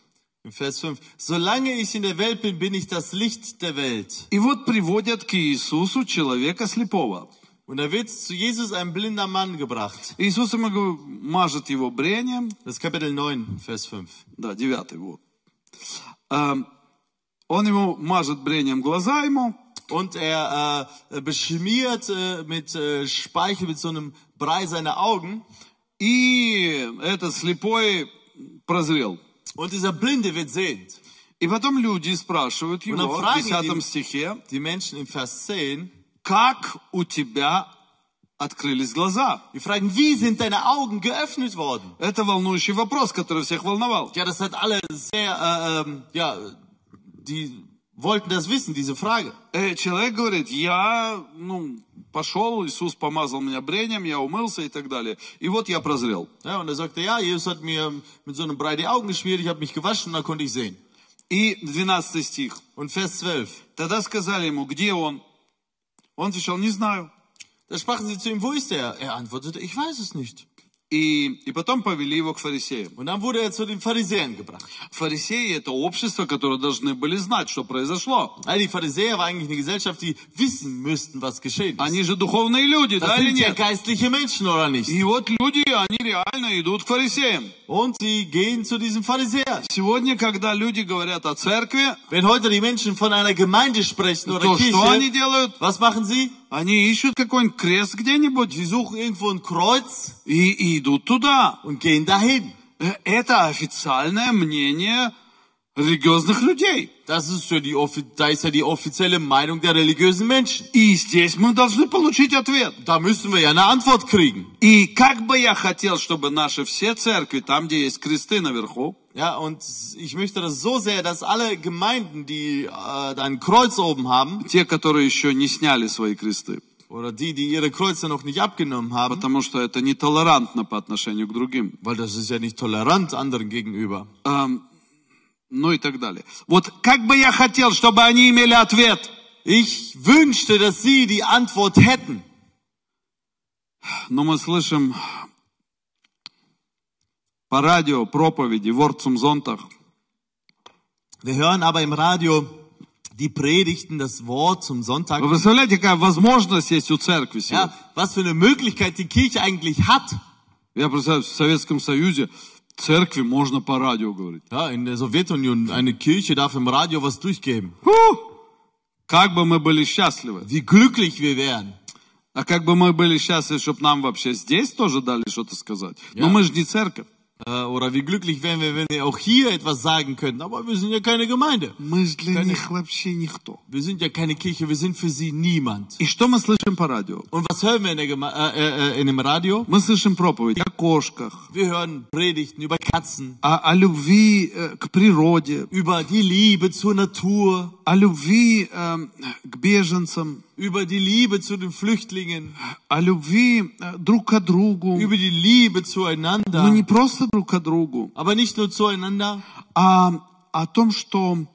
И вот приводят к Иисусу человека слепого. Und da wird zu Jesus ein blinder Mann gebracht. Иисус ему мажет его брением. Das Kapitel 9, Vers 5. Да, 9, вот. Он ему мажет брением глаза ему. Und er äh, beschmiert äh, mit äh, Speichel, mit so einem Brei seine Augen. и этот слепой прозрел. Und dieser Blinde wird sehend. И потом люди спрашивают его dann в fragen 10 ihn- стихе, Die Menschen im Vers 10, как у тебя открылись глаза? die fragen, wie sind deine Augen geöffnet worden? Это волнующий вопрос, который всех волновал. Ja, das hat alle sehr, äh, ähm, ja, die wollten das wissen, diese Frage. Э, человек говорит, я ну, пошел, Иисус помазал меня брением, я умылся и так далее. И вот я прозрел. Ja, und er sagte, ja, Jesus hat mir mit so einem Brei die Augen geschmiert, ich habe mich gewaschen und dann konnte ich sehen. И 12 стих. Und Vers 12, Тогда сказали ему, где он? Он отвечал, не знаю. da sprachen sie zu ihm, wo ist er? Er antwortete, ich weiß es nicht. И, и потом повели его к фарисеям. Und dann wurde er zu den Pharisäern gebracht. Фарисеи – это общество, которое должны были знать, что произошло. Ja, die Pharisäer war eigentlich eine Gesellschaft, die wissen müssten, was geschehen ist. Они же духовные люди, Das да или ja нет? geistliche Menschen, oder nicht? И вот люди, они реально идут к фарисеям. Und sie gehen zu diesen Pharisäern. Сегодня, когда люди говорят о церкви, Wenn heute die Menschen von einer Gemeinde sprechen oder то что они делают? was machen sie? Они ищут какой-нибудь крест где-нибудь Sie suchen irgendwo ein Kreuz и, и идут туда. und gehen dahin. Это официальное мнение религиозных людей. Das ist ja die, da ist ja die offizielle Meinung der religiösen Menschen. И здесь мы должны получить ответ. Da müssen wir ja eine Antwort kriegen. И как бы я хотел, чтобы наши все церкви, там, где есть кресты наверху, Ja, und ich möchte das so sehr, dass alle Gemeinden, die äh, da ein Kreuz oben haben, те, которые еще не сняли свои кресты, oder die, die ihre Kreuze noch nicht abgenommen haben, потому что это нетолерантно по отношению к другим, weil das ist ja nicht tolerant anderen gegenüber. Эм, ну и так далее. Вот как бы я хотел, чтобы они имели ответ. Ich wünschte, dass sie die Antwort hätten. Но мы слышим по радио проповеди в Ортсумзонтах, Wir hören aber im Radio die Predigten, das Wort zum Sonntag. Вы представляете, какая возможность есть у церкви сегодня? Ja, was für eine Möglichkeit die Kirche eigentlich hat. Я представляю, в Советском Союзе церкви можно по радио говорить. Ja, in der Sowjetunion, eine Kirche darf im Radio was durchgeben. Как бы мы были счастливы. Wie glücklich wir wären. А как бы мы были счастливы, чтобы нам вообще здесь тоже дали что-то сказать. Но мы же не церковь. Äh, Oder wie glücklich wären wir, wenn wir auch hier etwas sagen könnten. Aber wir sind ja keine Gemeinde. Мы же для них вообще никто. Wir sind ja keine Kirche, wir sind für sie niemand. И что мы слышим по радио? Und was hören wir in, der Geme äh, äh, in dem Radio? Мы слышим проповедь о кошках, Wir hören Predigten über Katzen, о, о любви э, к природе, über die Liebe zur Natur, о любви э, к беженцам, über die Liebe zu den Flüchtlingen, о любви э, друг к другу. über die Liebe Но zueinander. не просто друг к другу, Aber nicht nur zueinander, а о том, что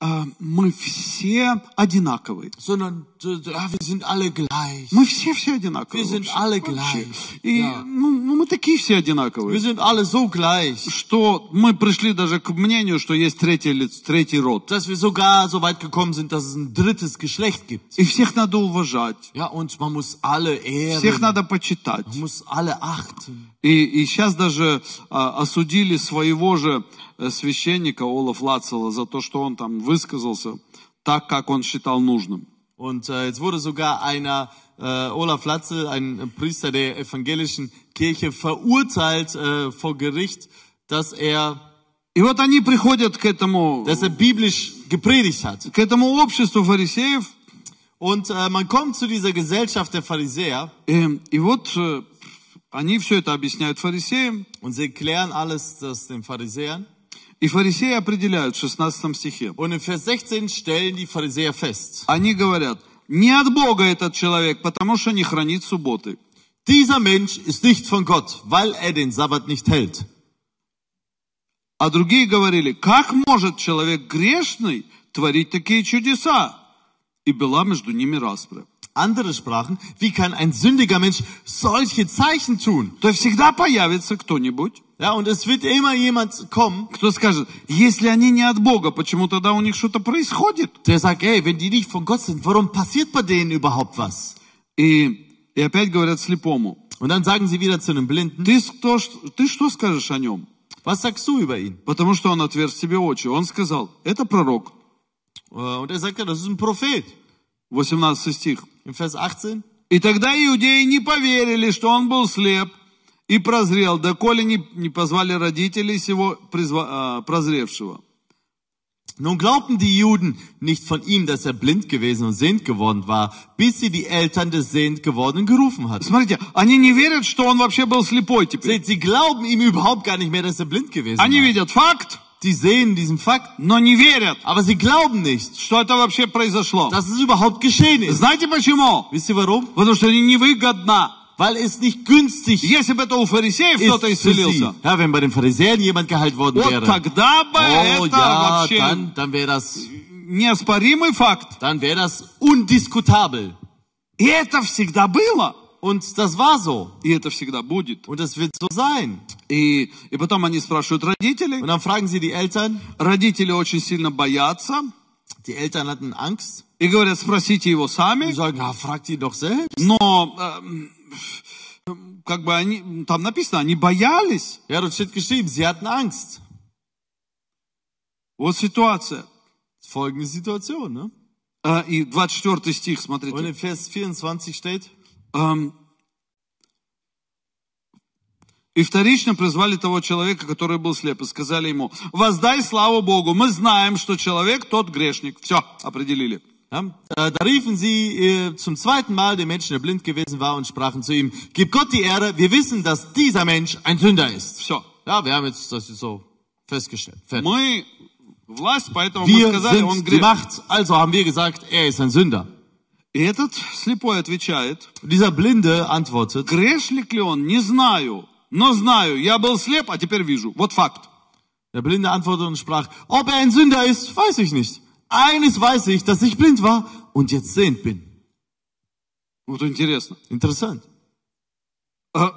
э, мы все одинаковые. sondern ja, wir sind alle gleich. Мы все все одинаковые. Wir sind вообще, alle вообще. gleich. И Да. ну, ну, мы такие все Wir одинаковые, sind alle so gleich, что мы пришли даже к мнению, что есть третий, лиц- третий род. dass wir sogar so weit gekommen sind, dass es ein drittes Geschlecht gibt. И всех надо уважать, Ja, und man muss alle всех ehren, надо почитать. man muss alle achten. И, и сейчас даже а, осудили своего же э, священника Олаф Лацела за то, что он там высказался так, как он считал нужным. Und äh, jetzt wurde sogar einer, äh, Olaf Latze, ein Priester der evangelischen Kirche, verurteilt äh, vor Gericht, dass er, И вот они приходят к этому, dass er biblisch gepredigt hat. к этому обществу фарисеев, Und äh, man kommt zu dieser Gesellschaft der Pharisäer и, и вот э, они все это объясняют фарисеям, und sie klären alles das den Pharisäern. И фарисеи определяют в 16 стихе. Und in Vers 16 stellen die Pharisäer fest, Они говорят, не от Бога этот человек, потому что не хранит субботы. dieser Mensch ist nicht von Gott, weil er den Sabbat nicht hält. А другие говорили, как может человек грешный творить такие чудеса? И была между ними распря. Andere sprachen, wie kann ein sündiger Mensch solche Zeichen tun? То всегда появится кто-нибудь, Ja, und es wird immer jemand kommen, кто скажет, если они не от Бога, почему тогда у них что-то происходит? der sagt, ey, wenn die nicht von Gott sind, warum passiert bei denen überhaupt was? И, и опять говорят слепому, Und dann sagen sie wieder zu einem Blinden, ты, кто, ты что скажешь о нем? was sagst du über ihn? Потому что он отверз тебе очи. Он сказал, это пророк. Äh, Und er sagt, ja, das ist ein Prophet. 18 стих. In Vers 18. И тогда иудеи не поверили, что он был слеп и прозрел, доколе не, не позвали родителей сего призва- а, прозревшего. Nun glaubten die Juden nicht von ihm, dass er blind gewesen und sehend geworden war, bis sie die Eltern des sehend gewordenen gerufen hatten. Смотрите, они не верят, что он вообще был слепой теперь. Seht, sie glauben ihm überhaupt gar nicht mehr, dass er blind gewesen Они war. видят факт, Die sehen diesen Fakt, но не верят, aber sie glauben nicht, что это вообще произошло. dass es überhaupt geschehen ist. Знаете почему? Wisst ihr warum? Потому что это невыгодно. Weil es nicht günstig Если бы это у фарисеев кто-то ist für sie. исцелился, Ja, wenn bei den Pharisäern jemand geheilt worden вот wäre. тогда бы Oh это ja, вообще dann, dann wäre das, неоспоримый факт. dann wäre das undiskutabel. И это всегда было. Und das war so. И это всегда будет. Und das wird so sein. И, и потом они спрашивают родителей. Und dann fragen sie die Eltern. Родители очень сильно боятся. Die Eltern hatten Angst. И говорят, sпросите его Die сами. sagen, ja, fragt ihn doch selbst. Но эм, как бы они, там написано, они боялись. Ja, dort steht geschrieben, sie hatten Angst. Вот ситуация. Folgende Situation, ne? И 24 стих, Und смотрите. in Vers 24 steht, И вторично призвали того человека, который был слеп, и сказали ему, воздай славу Богу, мы знаем, что человек тот грешник. Все, определили. ja, äh, da riefen sie äh, zum zweiten Mal den Menschen, der blind gewesen war, und sprachen zu ihm, gib Gott die Ehre, wir wissen, dass dieser Mensch ein Sünder ist. Все. Ja, wir haben jetzt das ist so festgestellt. Fertig. Мы власть, поэтому мы Wir сказали, он sind die грешник. Macht, also haben wir gesagt, er ist ein Sünder. И этот слепой отвечает, Und dieser Blinde antwortet, грешник ли он, не знаю, но знаю, я был слеп, а теперь вижу. Вот факт. der Blinde antwortete und sprach, ob er ein Sünder ist, weiß ich nicht. Eines weiß ich, dass ich blind war und jetzt sehend bin. Вот интересно. Interessant. Э,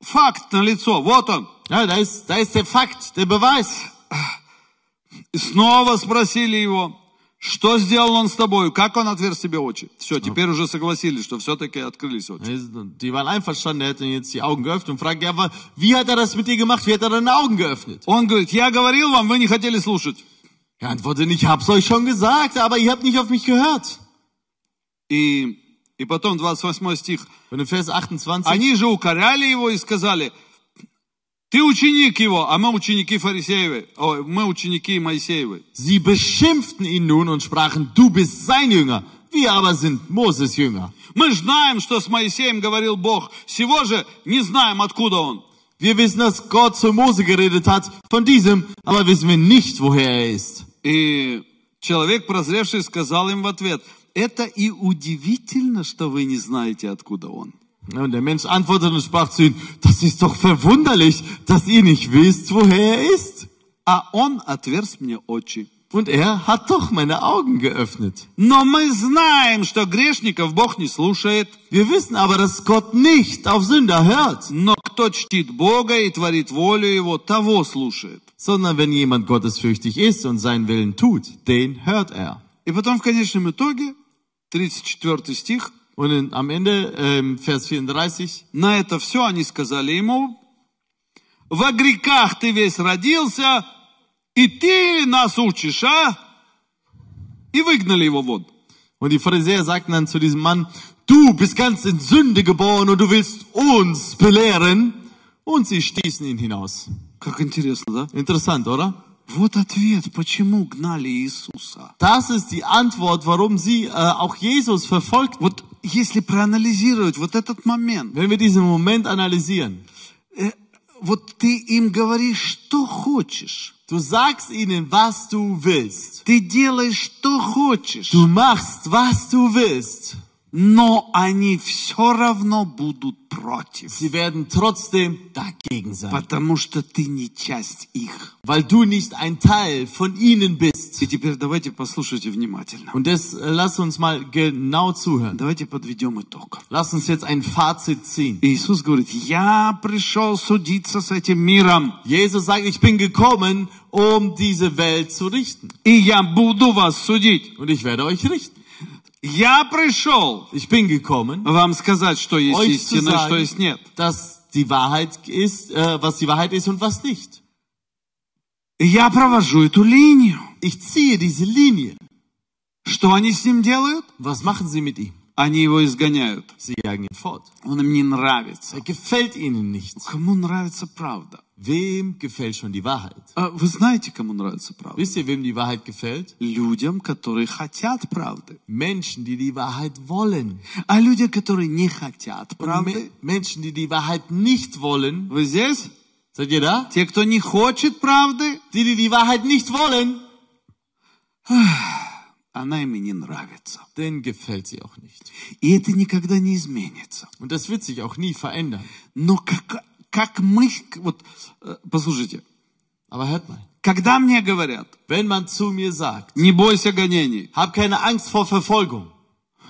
Факт на лицо, вот он. Ja, da ist, da ist der Fakt, der Beweis. И снова спросили его, что сделал он с тобой, как он отверз тебе очи. Все, теперь уже согласились, что все-таки открылись очи. Die waren einverstanden, er hat jetzt die Augen geöffnet und fragt, ja, wie hat er das mit dir gemacht? Wie hat er deine Augen geöffnet? Он говорит, я говорил вам, вы не хотели слушать. Er antwortet, ich hab's euch schon gesagt, aber ihr habt nicht auf mich gehört. И, и потом 28 стих. Und in Vers 28, Они же укоряли его и сказали, ты ученик его, а мы ученики фарисеевы, ой, мы ученики Моисеевы. sie beschimpften ihn nun und sprachen, du bist sein Jünger, wir aber sind Moses Jünger. Мы знаем, что с Моисеем говорил Бог, всего же не знаем, откуда он. Wir wissen, dass Gott zu Mose geredet hat, von diesem, aber wissen wir nicht, woher er ist. И человек, прозревший, сказал им в ответ, это и удивительно, что вы не знаете, откуда он. Und der Mensch antwortete und sprach zu ihnen, das ist doch verwunderlich, dass ihr nicht wisst, woher er ist. А он отверз мне очи. Und er hat doch meine Augen geöffnet. Но мы знаем, что грешников Бог не слушает, Wir wissen aber, dass Gott nicht auf Sünder hört, но кто чтит Бога и творит волю Его, того слушает. sondern wenn jemand gottesfürchtig ist und seinen Willen tut, den hört er. И потом в конечном итоге, 34 стих, Und in, am Ende, ähm, Vers 34, на это все они сказали ему, во грехах ты весь родился, и ты нас учишь, а? И выгнали его вон. Und die Pharisäer sagten dann zu diesem Mann, du bist ganz in Sünde geboren und du willst uns belehren. Und sie stießen ihn hinaus. Как интересно, да? Interessant, oder? Вот ответ, почему гнали Иисуса. Das ist die Antwort, warum sie äh, auch Jesus verfolgt. Вот если проанализировать вот этот момент, Wenn wir diesen Moment analysieren, э, вот ты им говоришь, что хочешь. du sagst ihnen, was du willst. Ты делаешь, что хочешь. Du machst, was du willst. Но они все равно будут против. Sie werden trotzdem dagegen sein, Потому что ты не часть их. weil du nicht ein Teil von ihnen bist. И теперь давайте послушайте внимательно. Und das äh, lass uns mal genau zuhören. Давайте подведем итог. Lass uns jetzt ein Fazit ziehen. Иисус говорит, я пришел судиться с этим миром, Jesus sagt, ich bin gekommen, um diese Welt zu richten. и я буду вас судить. Und ich werde euch richten. Я пришел Ich bin gekommen, вам сказать, что есть euch zu истина, и что sagen, есть нет. dass die Wahrheit ist, äh, was die Wahrheit ist und was nicht. Я провожу эту линию. Ich ziehe diese Linie. Что они с ним делают? Was machen sie mit ihm? Они его изгоняют. Sie jagen ihn fort. Он им не нравится. Er gefällt ihnen nicht. Кому нравится правда? Wem gefällt schon die Wahrheit? А Вы знаете, кому нравится правда? Wisst ihr, wem die Wahrheit gefällt? Людям, которые хотят правды. Menschen, die die Wahrheit wollen. А люди, которые не хотят Me правды, Menschen, die die Wahrheit nicht wollen. вы здесь? Seid ihr da? Те, кто не хочет правды, Die, die die Wahrheit nicht wollen, она им и не нравится. denen gefällt sie auch nicht. И это никогда не изменится. Und das wird sich auch nie verändern. Но как, как мы... Вот, э, послушайте, Aber hört mal. когда мне говорят, Wenn man zu mir sagt, не бойся гонений, hab keine Angst vor Verfolgung,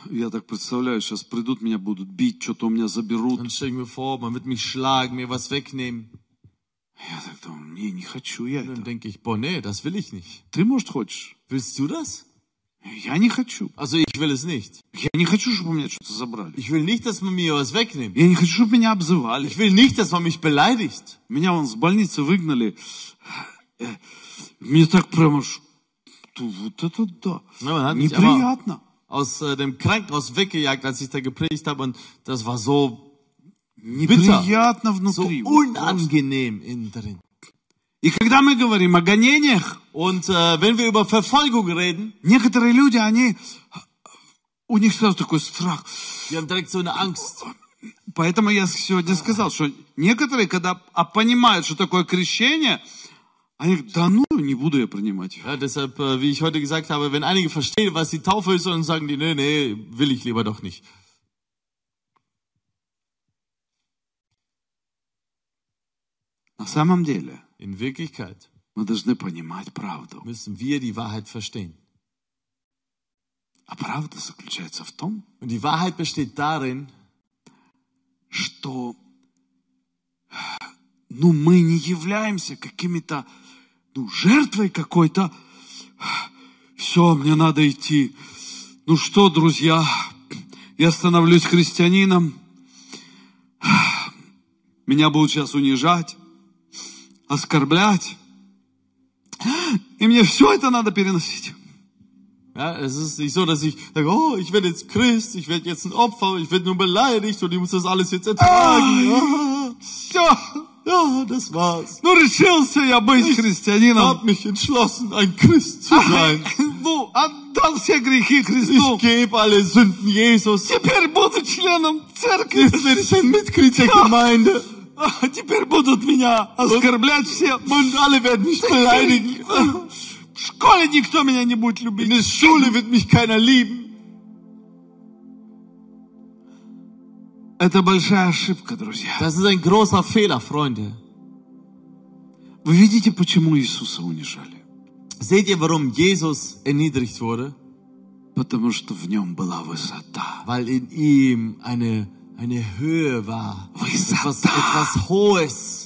я так представляю, сейчас придут, меня будут бить, что-то у меня заберут. dann stell ich mir vor, man wird mich schlagen, mir was wegnehmen. Я так думаю, не, не хочу я Dann это. denke ich, boah, nee, das will ich nicht. Ты, может, хочешь? Willst du das? Я не хочу. Also ich will es nicht. Я не хочу, чтобы у меня что-то забрали. Ich will nicht, dass man mir was wegnimmt. Я не хочу, чтобы меня обзывали. Ich will nicht, dass man mich beleidigt. Меня вон с больницы выгнали. Э, Мне так прямо аж... ту- Вот это да. Ja, man hat mich Неприятно. Aus äh, dem Krankenhaus weggejagt, als ich da gepredigt habe und das war so, Неприятно so внутри. Вот просто. unangenehm innen drin. И когда мы говорим о гонениях, Und äh, wenn wir über Verfolgung reden, некоторые люди, они... У них сразу такой страх. wir haben direkt so eine Angst. Поэтому я сегодня сказал, что некоторые, когда а, понимают, что такое крещение, они говорят, да ну, не буду я принимать. Ja, deshalb, äh, wie ich heute gesagt habe, wenn einige verstehen, was die Taufe ist, dann sagen die, nee, nee, will ich lieber doch nicht. На самом деле, In Wirklichkeit мы должны понимать правду. müssen wir die Wahrheit verstehen. А правда заключается в том, Und die Wahrheit besteht darin, что ну, мы не являемся какими-то ну, жертвой какой-то. Все, мне надо идти. Ну что, друзья, я становлюсь христианином. Меня будут сейчас унижать, оскорблять. И мне все это надо переносить. ja, es ist nicht so, dass ich sage, oh, ich werde jetzt Christ, ich werde jetzt ein Opfer, ich werde nur beleidigt und ich muss das alles jetzt ertragen. Ja, Все. ja das war's. Ну, решился я быть Ich христианином. habe mich entschlossen, ein Christ zu sein. Ну, отдал все грехи Христу. Ich gebe alle Sünden Jesus. Теперь буду членом церкви. Jetzt werde ich ein Mitglied der Gemeinde. А Теперь будут меня оскорблять все. Alle werden mich beleidigen. В школе никто меня не будет In любить. der Schule wird mich keiner lieben. Это большая ошибка, друзья. Das ist ein großer Fehler, Freunde. Вы видите, почему Иисуса унижали? Seht ihr, warum Jesus erniedrigt wurde? Потому что в нем была высота. Weil in ihm eine, eine Höhe war. Etwas, etwas Hohes.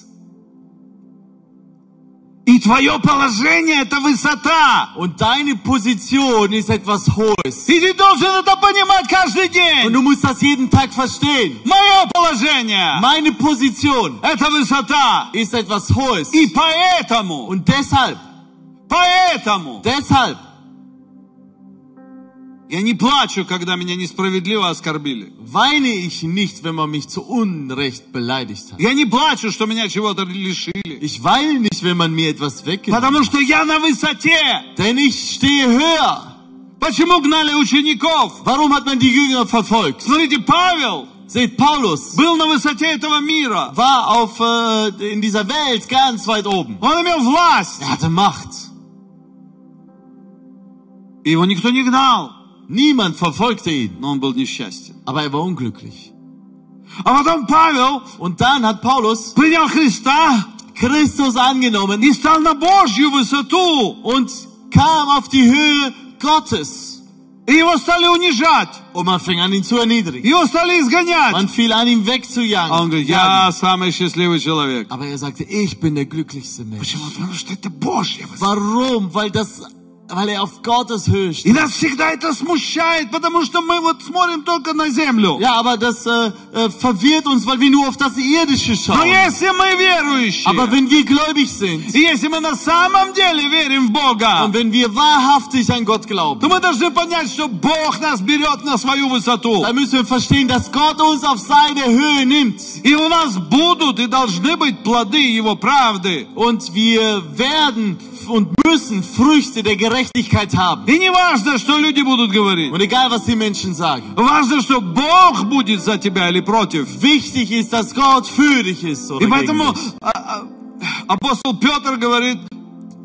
И твое положение – это высота. Und deine Position ist etwas Hohes. И ты должен это понимать каждый Und день. du musst das jeden Tag verstehen. Мое положение Meine Position – это высота. ist etwas Hohes. И поэтому, Und deshalb, поэтому deshalb Я не плачу, когда меня несправедливо оскорбили. weine ich nicht, wenn man mich zu Unrecht beleidigt hat. Я не плачу, что меня чего-то лишили. Ich weine nicht, wenn man mir etwas weggenommen. Потому что я на высоте. Denn ich stehe höher. Почему гнали учеников? Warum hat man die Jünger verfolgt? Смотрите, Павел Seht, Paulus был на высоте этого мира. war auf, äh, in dieser Welt ganz weit oben. Он имел власть. Er hatte Macht. И его никто не гнал. Niemand verfolgte ihn, Но он был несчастен. aber er war unglücklich. А потом Павел Und dann hat Paulus принял Христа Christus angenommen и стал на Божью высоту. und kam auf die Höhe Gottes. И его стали унижать. Und man fing an, ihn zu erniedrigen. Его стали изгонять. Man fiel an, ihn А он wegzujagen. говорит, jagen. я самый счастливый человек. Aber er sagte, ich bin der glücklichste Mensch. Почему? Потому что это Божья высота. Warum? Weil das, weil er auf Gottes Höhe И steht. нас всегда это смущает, потому что мы вот смотрим только на землю. Ja, aber das äh, äh, verwirrt uns, weil wir nur auf das Irdische Но schauen. если мы верующие, Aber wenn wir gläubig sind и если мы на самом деле верим в Бога, und wenn wir wahrhaftig an Gott glauben, то мы должны понять, что Бог нас берет на свою высоту. dann müssen wir verstehen, dass Gott uns auf seine Höhe nimmt. И у нас будут и должны быть плоды Его правды. Und wir werden und müssen Früchte der Gerechtigkeit haben. И не важно, что люди будут говорить. Und egal, was die Menschen sagen. Важно, что Бог будет за тебя или против. Wichtig ist, dass Gott für dich ist. И Oder gegen поэтому dich. а, а, апостол Петр говорит,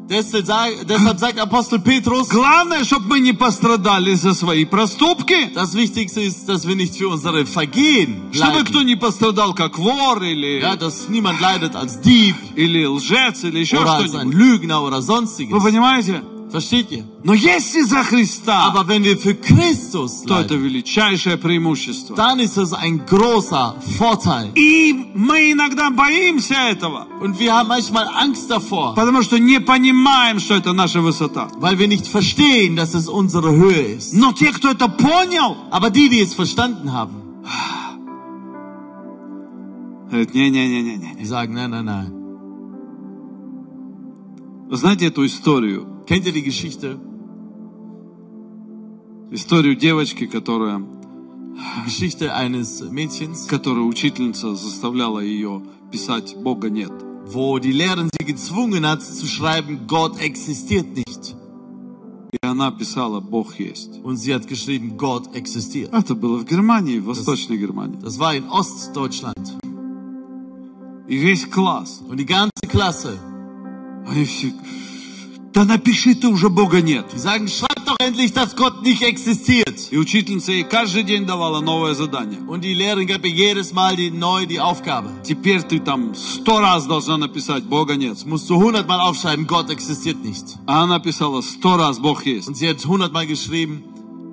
Deshalb, sag- deshalb sagt Apostel Petrus, главное, чтобы мы не пострадали за свои проступки. das Wichtigste ist, dass wir nicht für unsere Vergehen Чтобы кто не пострадал как вор или, Ja, dass niemand leidet als Dieb или лжец или еще oder als ein что-нибудь. Lügner oder Вы понимаете? Versteht ihr? Но если за Христа, Aber wenn wir für Christus то это leiden, величайшее преимущество. dann ist es ein großer Vorteil. И мы иногда боимся этого, Und wir haben manchmal Angst davor, потому что не понимаем, что это наша высота. weil wir nicht verstehen, dass es unsere Höhe ist. Но те, кто это понял, Aber die, die es verstanden haben, говорят, не-не-не-не. die sagen, nein, nein, nein. Вы знаете эту историю? Kennt ihr die Geschichte? Историю девочки, которая, Geschichte eines Mädchens, которую учительница заставляла ее писать «Бога нет». wo die Lehrerin sie gezwungen hat zu schreiben, Gott existiert nicht. И она писала «Бог есть». Und sie hat geschrieben, Gott existiert. Это было в Германии, в Восточной Германии. Das war in Ostdeutschland. И весь класс, Und die ganze Klasse, они все, да напиши ты уже Бога нет. sagen, schreib doch endlich, dass Gott nicht existiert. И учительница ей каждый день давала новое задание. Und die Lehrerin gab ihr jedes Mal die, neu die Aufgabe. Теперь ты там сто раз должна написать «Бога нет». Musst du hundertmal aufschreiben, Gott existiert nicht. А она писала сто раз «Бог есть». Und sie hat hundertmal geschrieben,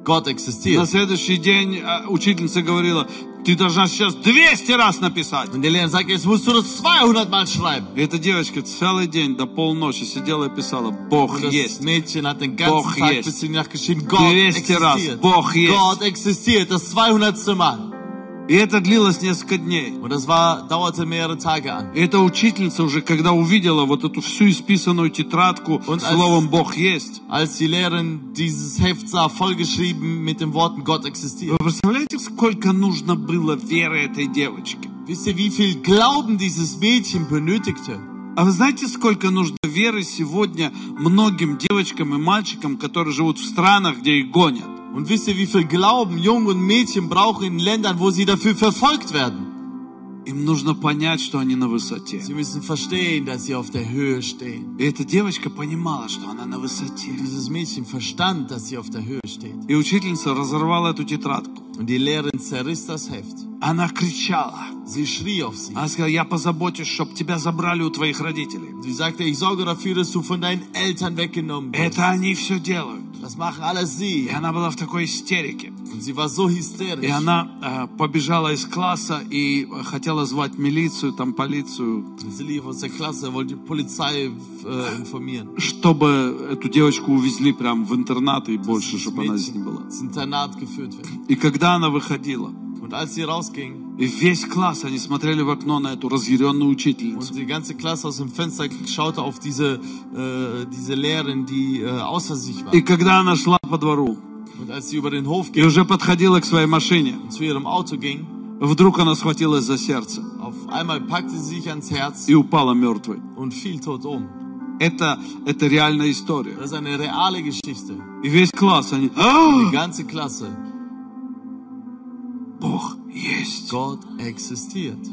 Gott На existiert. следующий день а, учительница говорила, ты должна сейчас 200 раз написать. Und der Lehrer sagt, jetzt musst du das 200 Mal schreiben. И эта девочка целый день до полночи сидела и писала «Бог Und das есть». Mädchen hat den Бог ganzen Tag есть. bis in die Nacht geschrieben, Gott 200 раз. existiert. Бог есть. Gott existiert, das 200. Mal. И это длилось несколько дней. Und das war, dauerte mehrere Tage an. И эта учительница уже, когда увидела вот эту всю исписанную тетрадку Und als- словом «Бог есть», Als die Lehrerin dieses Heft sah, vollgeschrieben mit den Worten Gott existiert. вы представляете, сколько нужно было веры этой девочки? Wisst ihr, wie viel Glauben dieses Mädchen benötigte? А вы знаете, сколько нужно веры сегодня многим девочкам и мальчикам, которые живут в странах, где их гонят? Und wisst ihr, wie viel Glauben Jungen und Mädchen brauchen in Ländern, wo sie dafür verfolgt werden? Им нужно понять, что они на высоте. Sie müssen verstehen, dass sie auf der Höhe stehen. И эта девочка понимала, что она на высоте. Dieses Mädchen verstand, dass sie auf der Höhe steht. И учительница разорвала эту тетрадку. Und die Lehrerin zerriss das Heft. Она кричала. Sie schrie auf sie. Она сказала, я позабочусь, чтобы тебя забрали у твоих родителей. Sie sagte, ich sorge dafür, dass du von deinen Eltern weggenommen wirst. Это они все делают. Das machen alles И sie. она была в такой истерике. Sie war so И она э, побежала из класса и хотела звать милицию, там полицию, Sie lief aus der Klasse, wollte die Polizei äh, informieren. чтобы эту девочку увезли прям в интернат и больше, чтобы она здесь не была. Mädchen ins Internat geführt wird. И когда она выходила, als sie rausging и весь класс, они смотрели в окно на эту разъяренную учительницу. und die ganze Klasse aus dem Fenster schaute auf diese, äh, diese Lehrerin, die äh, außer sich war. И когда она шла по двору, Und als sie über den Hof и ging уже подходила к своей машине, zu ihrem Auto ging, вдруг она схватилась за сердце auf einmal packte sie sich ans Herz и упала мертвой. und fiel tot um. Это, это реальная история. Das ist eine reale Geschichte. И весь класс, они, Die «А, ganze Klasse. Бог есть. Gott existiert.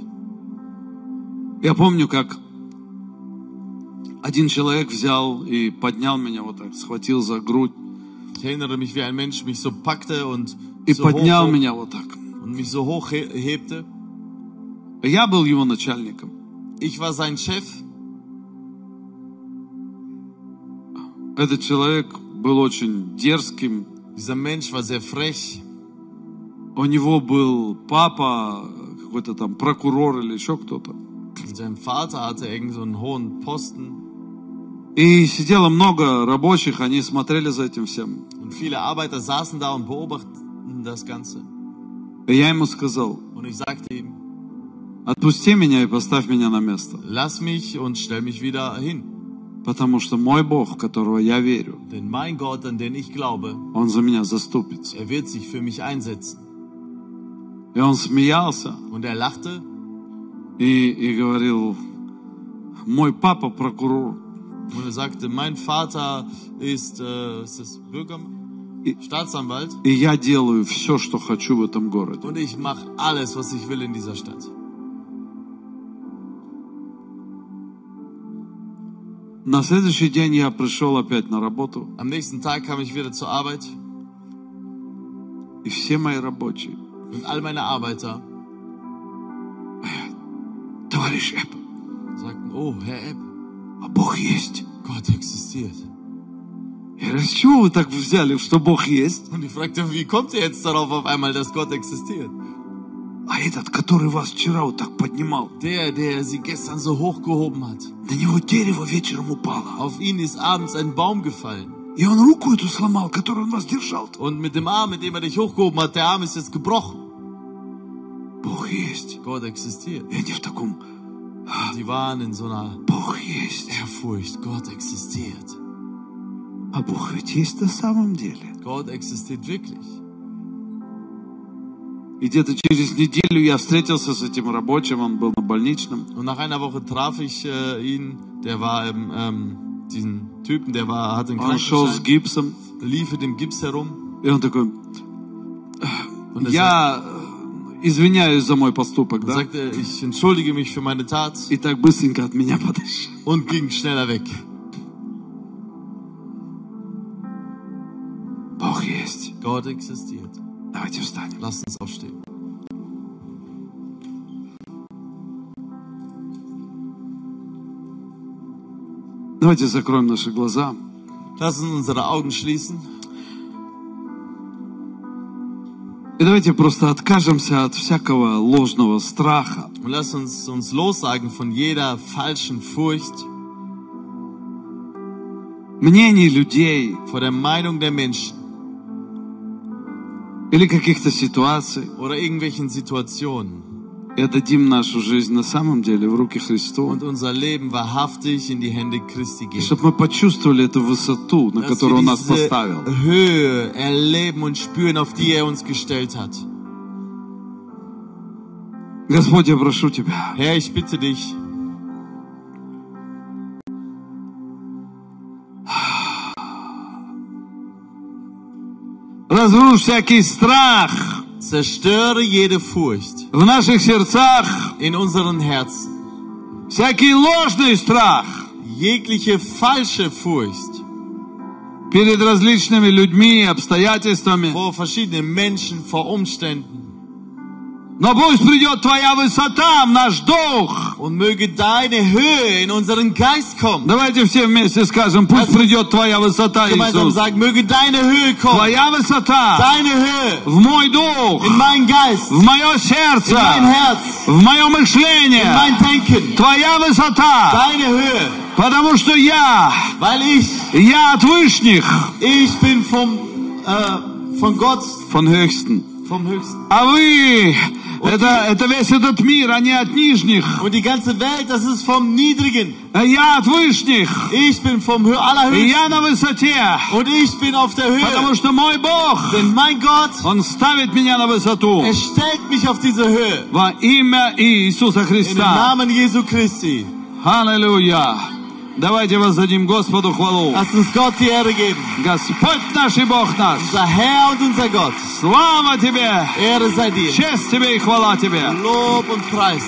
Я помню, как один человек взял и поднял меня вот так, схватил за грудь Ich erinnere mich, wie ein Mensch mich so packte und, и so поднял hoch, меня вот так. und mich so hoch he- hebte. Я был его начальником. Ich war sein Chef. Этот человек был очень дерзким. Dieser Mensch war sehr frech. У него был папа, какой-то там прокурор или еще кто-то. Sein Vater hatte irgend so einen hohen Posten. И сидело много рабочих, они смотрели за этим всем. Und viele Arbeiter saßen da und beobachteten das Ganze. И я ему сказал, Und ich sagte ihm, отпусти меня и поставь меня на место. lass mich und stell mich wieder hin. Потому что мой Бог, в которого я верю, Denn mein Gott, an den ich glaube, Он за меня заступится. er wird sich für mich einsetzen. И он смеялся Und er lachte и, и говорил, мой папа прокурор. und er sagte, mein Vater ist, äh, ist das Bürger, Staatsanwalt И я делаю все, что хочу в этом городе. und ich mache alles, was ich will in dieser Stadt. На следующий день я пришел опять на работу, Am nächsten Tag kam ich wieder zur Arbeit и все мои рабочие, und all meine Arbeiter товарищ Эп, sagten, oh, Herr Epp, а Бог есть. Gott existiert. Я говорю, с чего вы так взяли, что Бог есть? Und ich fragte, wie kommt ihr jetzt darauf auf einmal, dass Gott existiert? А этот, который вас вчера вот так поднимал, Der, der sie gestern so hochgehoben hat. на него дерево вечером упало. Auf ihn ist abends ein Baum gefallen. И он руку эту сломал, которую он вас держал. Und mit dem Arm, mit dem er dich hochgehoben hat, der Arm ist jetzt gebrochen. Бог есть. Gott existiert. И они в таком, Und sie waren in so einer Бог есть. Ehrfurcht. Gott existiert. А Бог ведь есть на самом деле. Gott existiert wirklich. И где-то через неделю я встретился с этим рабочим, он был на больничном. Und nach einer Woche traf ich äh, ihn. Der war im, ähm, diesen Typen, der war, hatte einen Он шел с Krankenschein, гипсом. lief mit dem Gips herum. И он такой, Und er я э, извиняюсь за мой поступок, да? sagte, ich entschuldige mich für meine Tat И так быстренько от меня подошел. und ging schneller weg. Бог есть. Gott existiert. Давайте встанем. Lasst uns aufstehen. Давайте закроем наши глаза. Lasst uns unsere Augen schließen И давайте просто откажемся от всякого ложного страха. und lasst uns uns lossagen von jeder falschen Furcht, Мнений людей vor der Meinung der Menschen или каких-то ситуаций. oder irgendwelchen Situationen И Отдадим нашу жизнь на самом деле в руки Христу. und unser Leben wahrhaftig in die Hände Christi geben. чтобы мы почувствовали эту высоту, на Dass которую Он нас поставил. Höhe erleben und spüren, auf die er uns gestellt hat. Господь, я прошу Тебя, Herr, ich bitte dich, разрушь всякий страх zerstöre jede Furcht в наших сердцах, in unseren Herzen, всякий ложный страх jegliche falsche Furcht перед различными людьми и обстоятельствами. vor verschiedenen Menschen, vor Umständen. Но пусть придет Твоя высота в наш дух. Und möge deine Höhe in unseren Geist kommen. Давайте все вместе скажем, пусть придет Твоя высота, Gemeinsam Иисус. sagen, möge deine Höhe kommen. Твоя высота Deine Höhe в мой дух, in mein Geist, в мое in сердце, mein Herz, в мое in мышление. mein Denken. Твоя высота, Deine Höhe, потому что я, weil ich, я от вышних, ich bin vom, äh, von Gott, von Höchsten. vom Höchsten. А вы, это, это весь этот мир, они от нижних. Und die ganze Welt, das ist vom Niedrigen. А я от вышних. Ich bin vom Hö И Allerhöchsten. я на высоте. Und ich bin auf der Потому Höhe. что мой Бог, Denn mein Gott, Он ставит меня на высоту. er stellt mich auf diese Höhe. Во имя Иисуса In dem Христа. Namen Jesu Christi. Аллилуйя. Давайте воздадим Господу хвалу. Lass uns Gott die Ehre geben. Господь наш и Бог наш. Unser Herr und unser Gott. Слава Тебе. Ehre sei dir. Честь Тебе и хвала Тебе. Lob und Preis.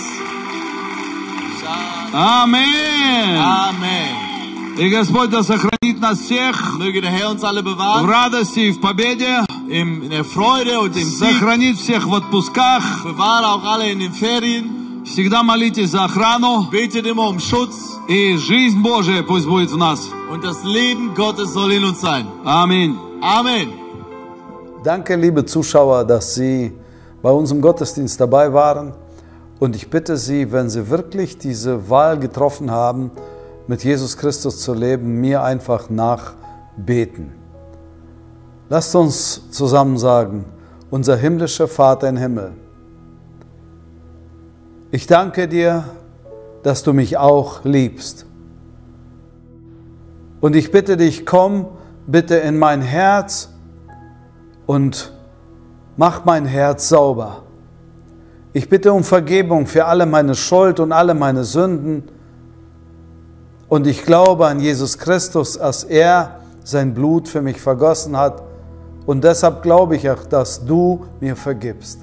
Аминь. Amen. И Господь да сохранит нас всех в радости и в победе. Im, in der Freude und im Sieg. Сохранит всех в отпусках. Bewahre auch alle in den Ferien. Всегда молитесь за охрану. Betet immer um Schutz. И жизнь Божия пусть будет в нас. Und das Leben Gottes soll in uns sein. Аминь. Amen. Danke, liebe Zuschauer, dass Sie bei uns im Gottesdienst dabei waren. Und ich bitte Sie, wenn Sie wirklich diese Wahl getroffen haben, mit Jesus Christus zu leben, mir einfach nachbeten. Lasst uns zusammen sagen, unser himmlischer Vater im Himmel, ich danke dir, dass du mich auch liebst. Und ich bitte dich, komm bitte in mein Herz und mach mein Herz sauber. Ich bitte um Vergebung für alle meine Schuld und alle meine Sünden. Und ich glaube an Jesus Christus, dass er sein Blut für mich vergossen hat. Und deshalb glaube ich auch, dass du mir vergibst.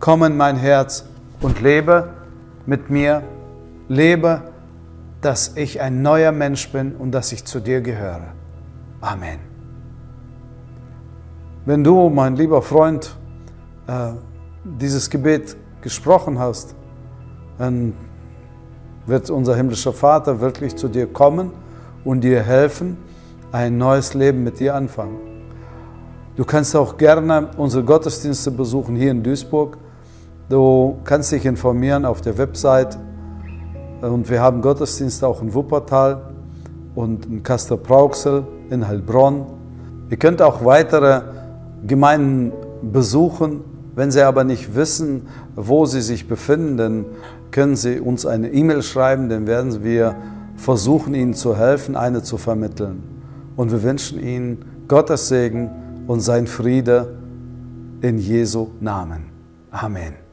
Komm in mein Herz und lebe mit mir. Lebe, dass ich ein neuer Mensch bin und dass ich zu dir gehöre. Amen. Wenn du, mein lieber Freund, äh, dieses Gebet gesprochen hast, dann wird unser himmlischer Vater wirklich zu dir kommen und dir helfen, ein neues Leben mit dir anfangen. Du kannst auch gerne unsere Gottesdienste besuchen hier in Duisburg. Du kannst dich informieren auf der Website und wir haben Gottesdienste auch in Wuppertal und in Kastor-Brauxel, in Heilbronn. Ihr könnt auch weitere Gemeinden besuchen. Wenn Sie aber nicht wissen, wo Sie sich befinden, dann können Sie uns eine E-Mail schreiben, dann werden wir versuchen, Ihnen zu helfen, eine zu vermitteln. Und wir wünschen Ihnen Gottes Segen und sein Friede in Jesu Namen. Amen.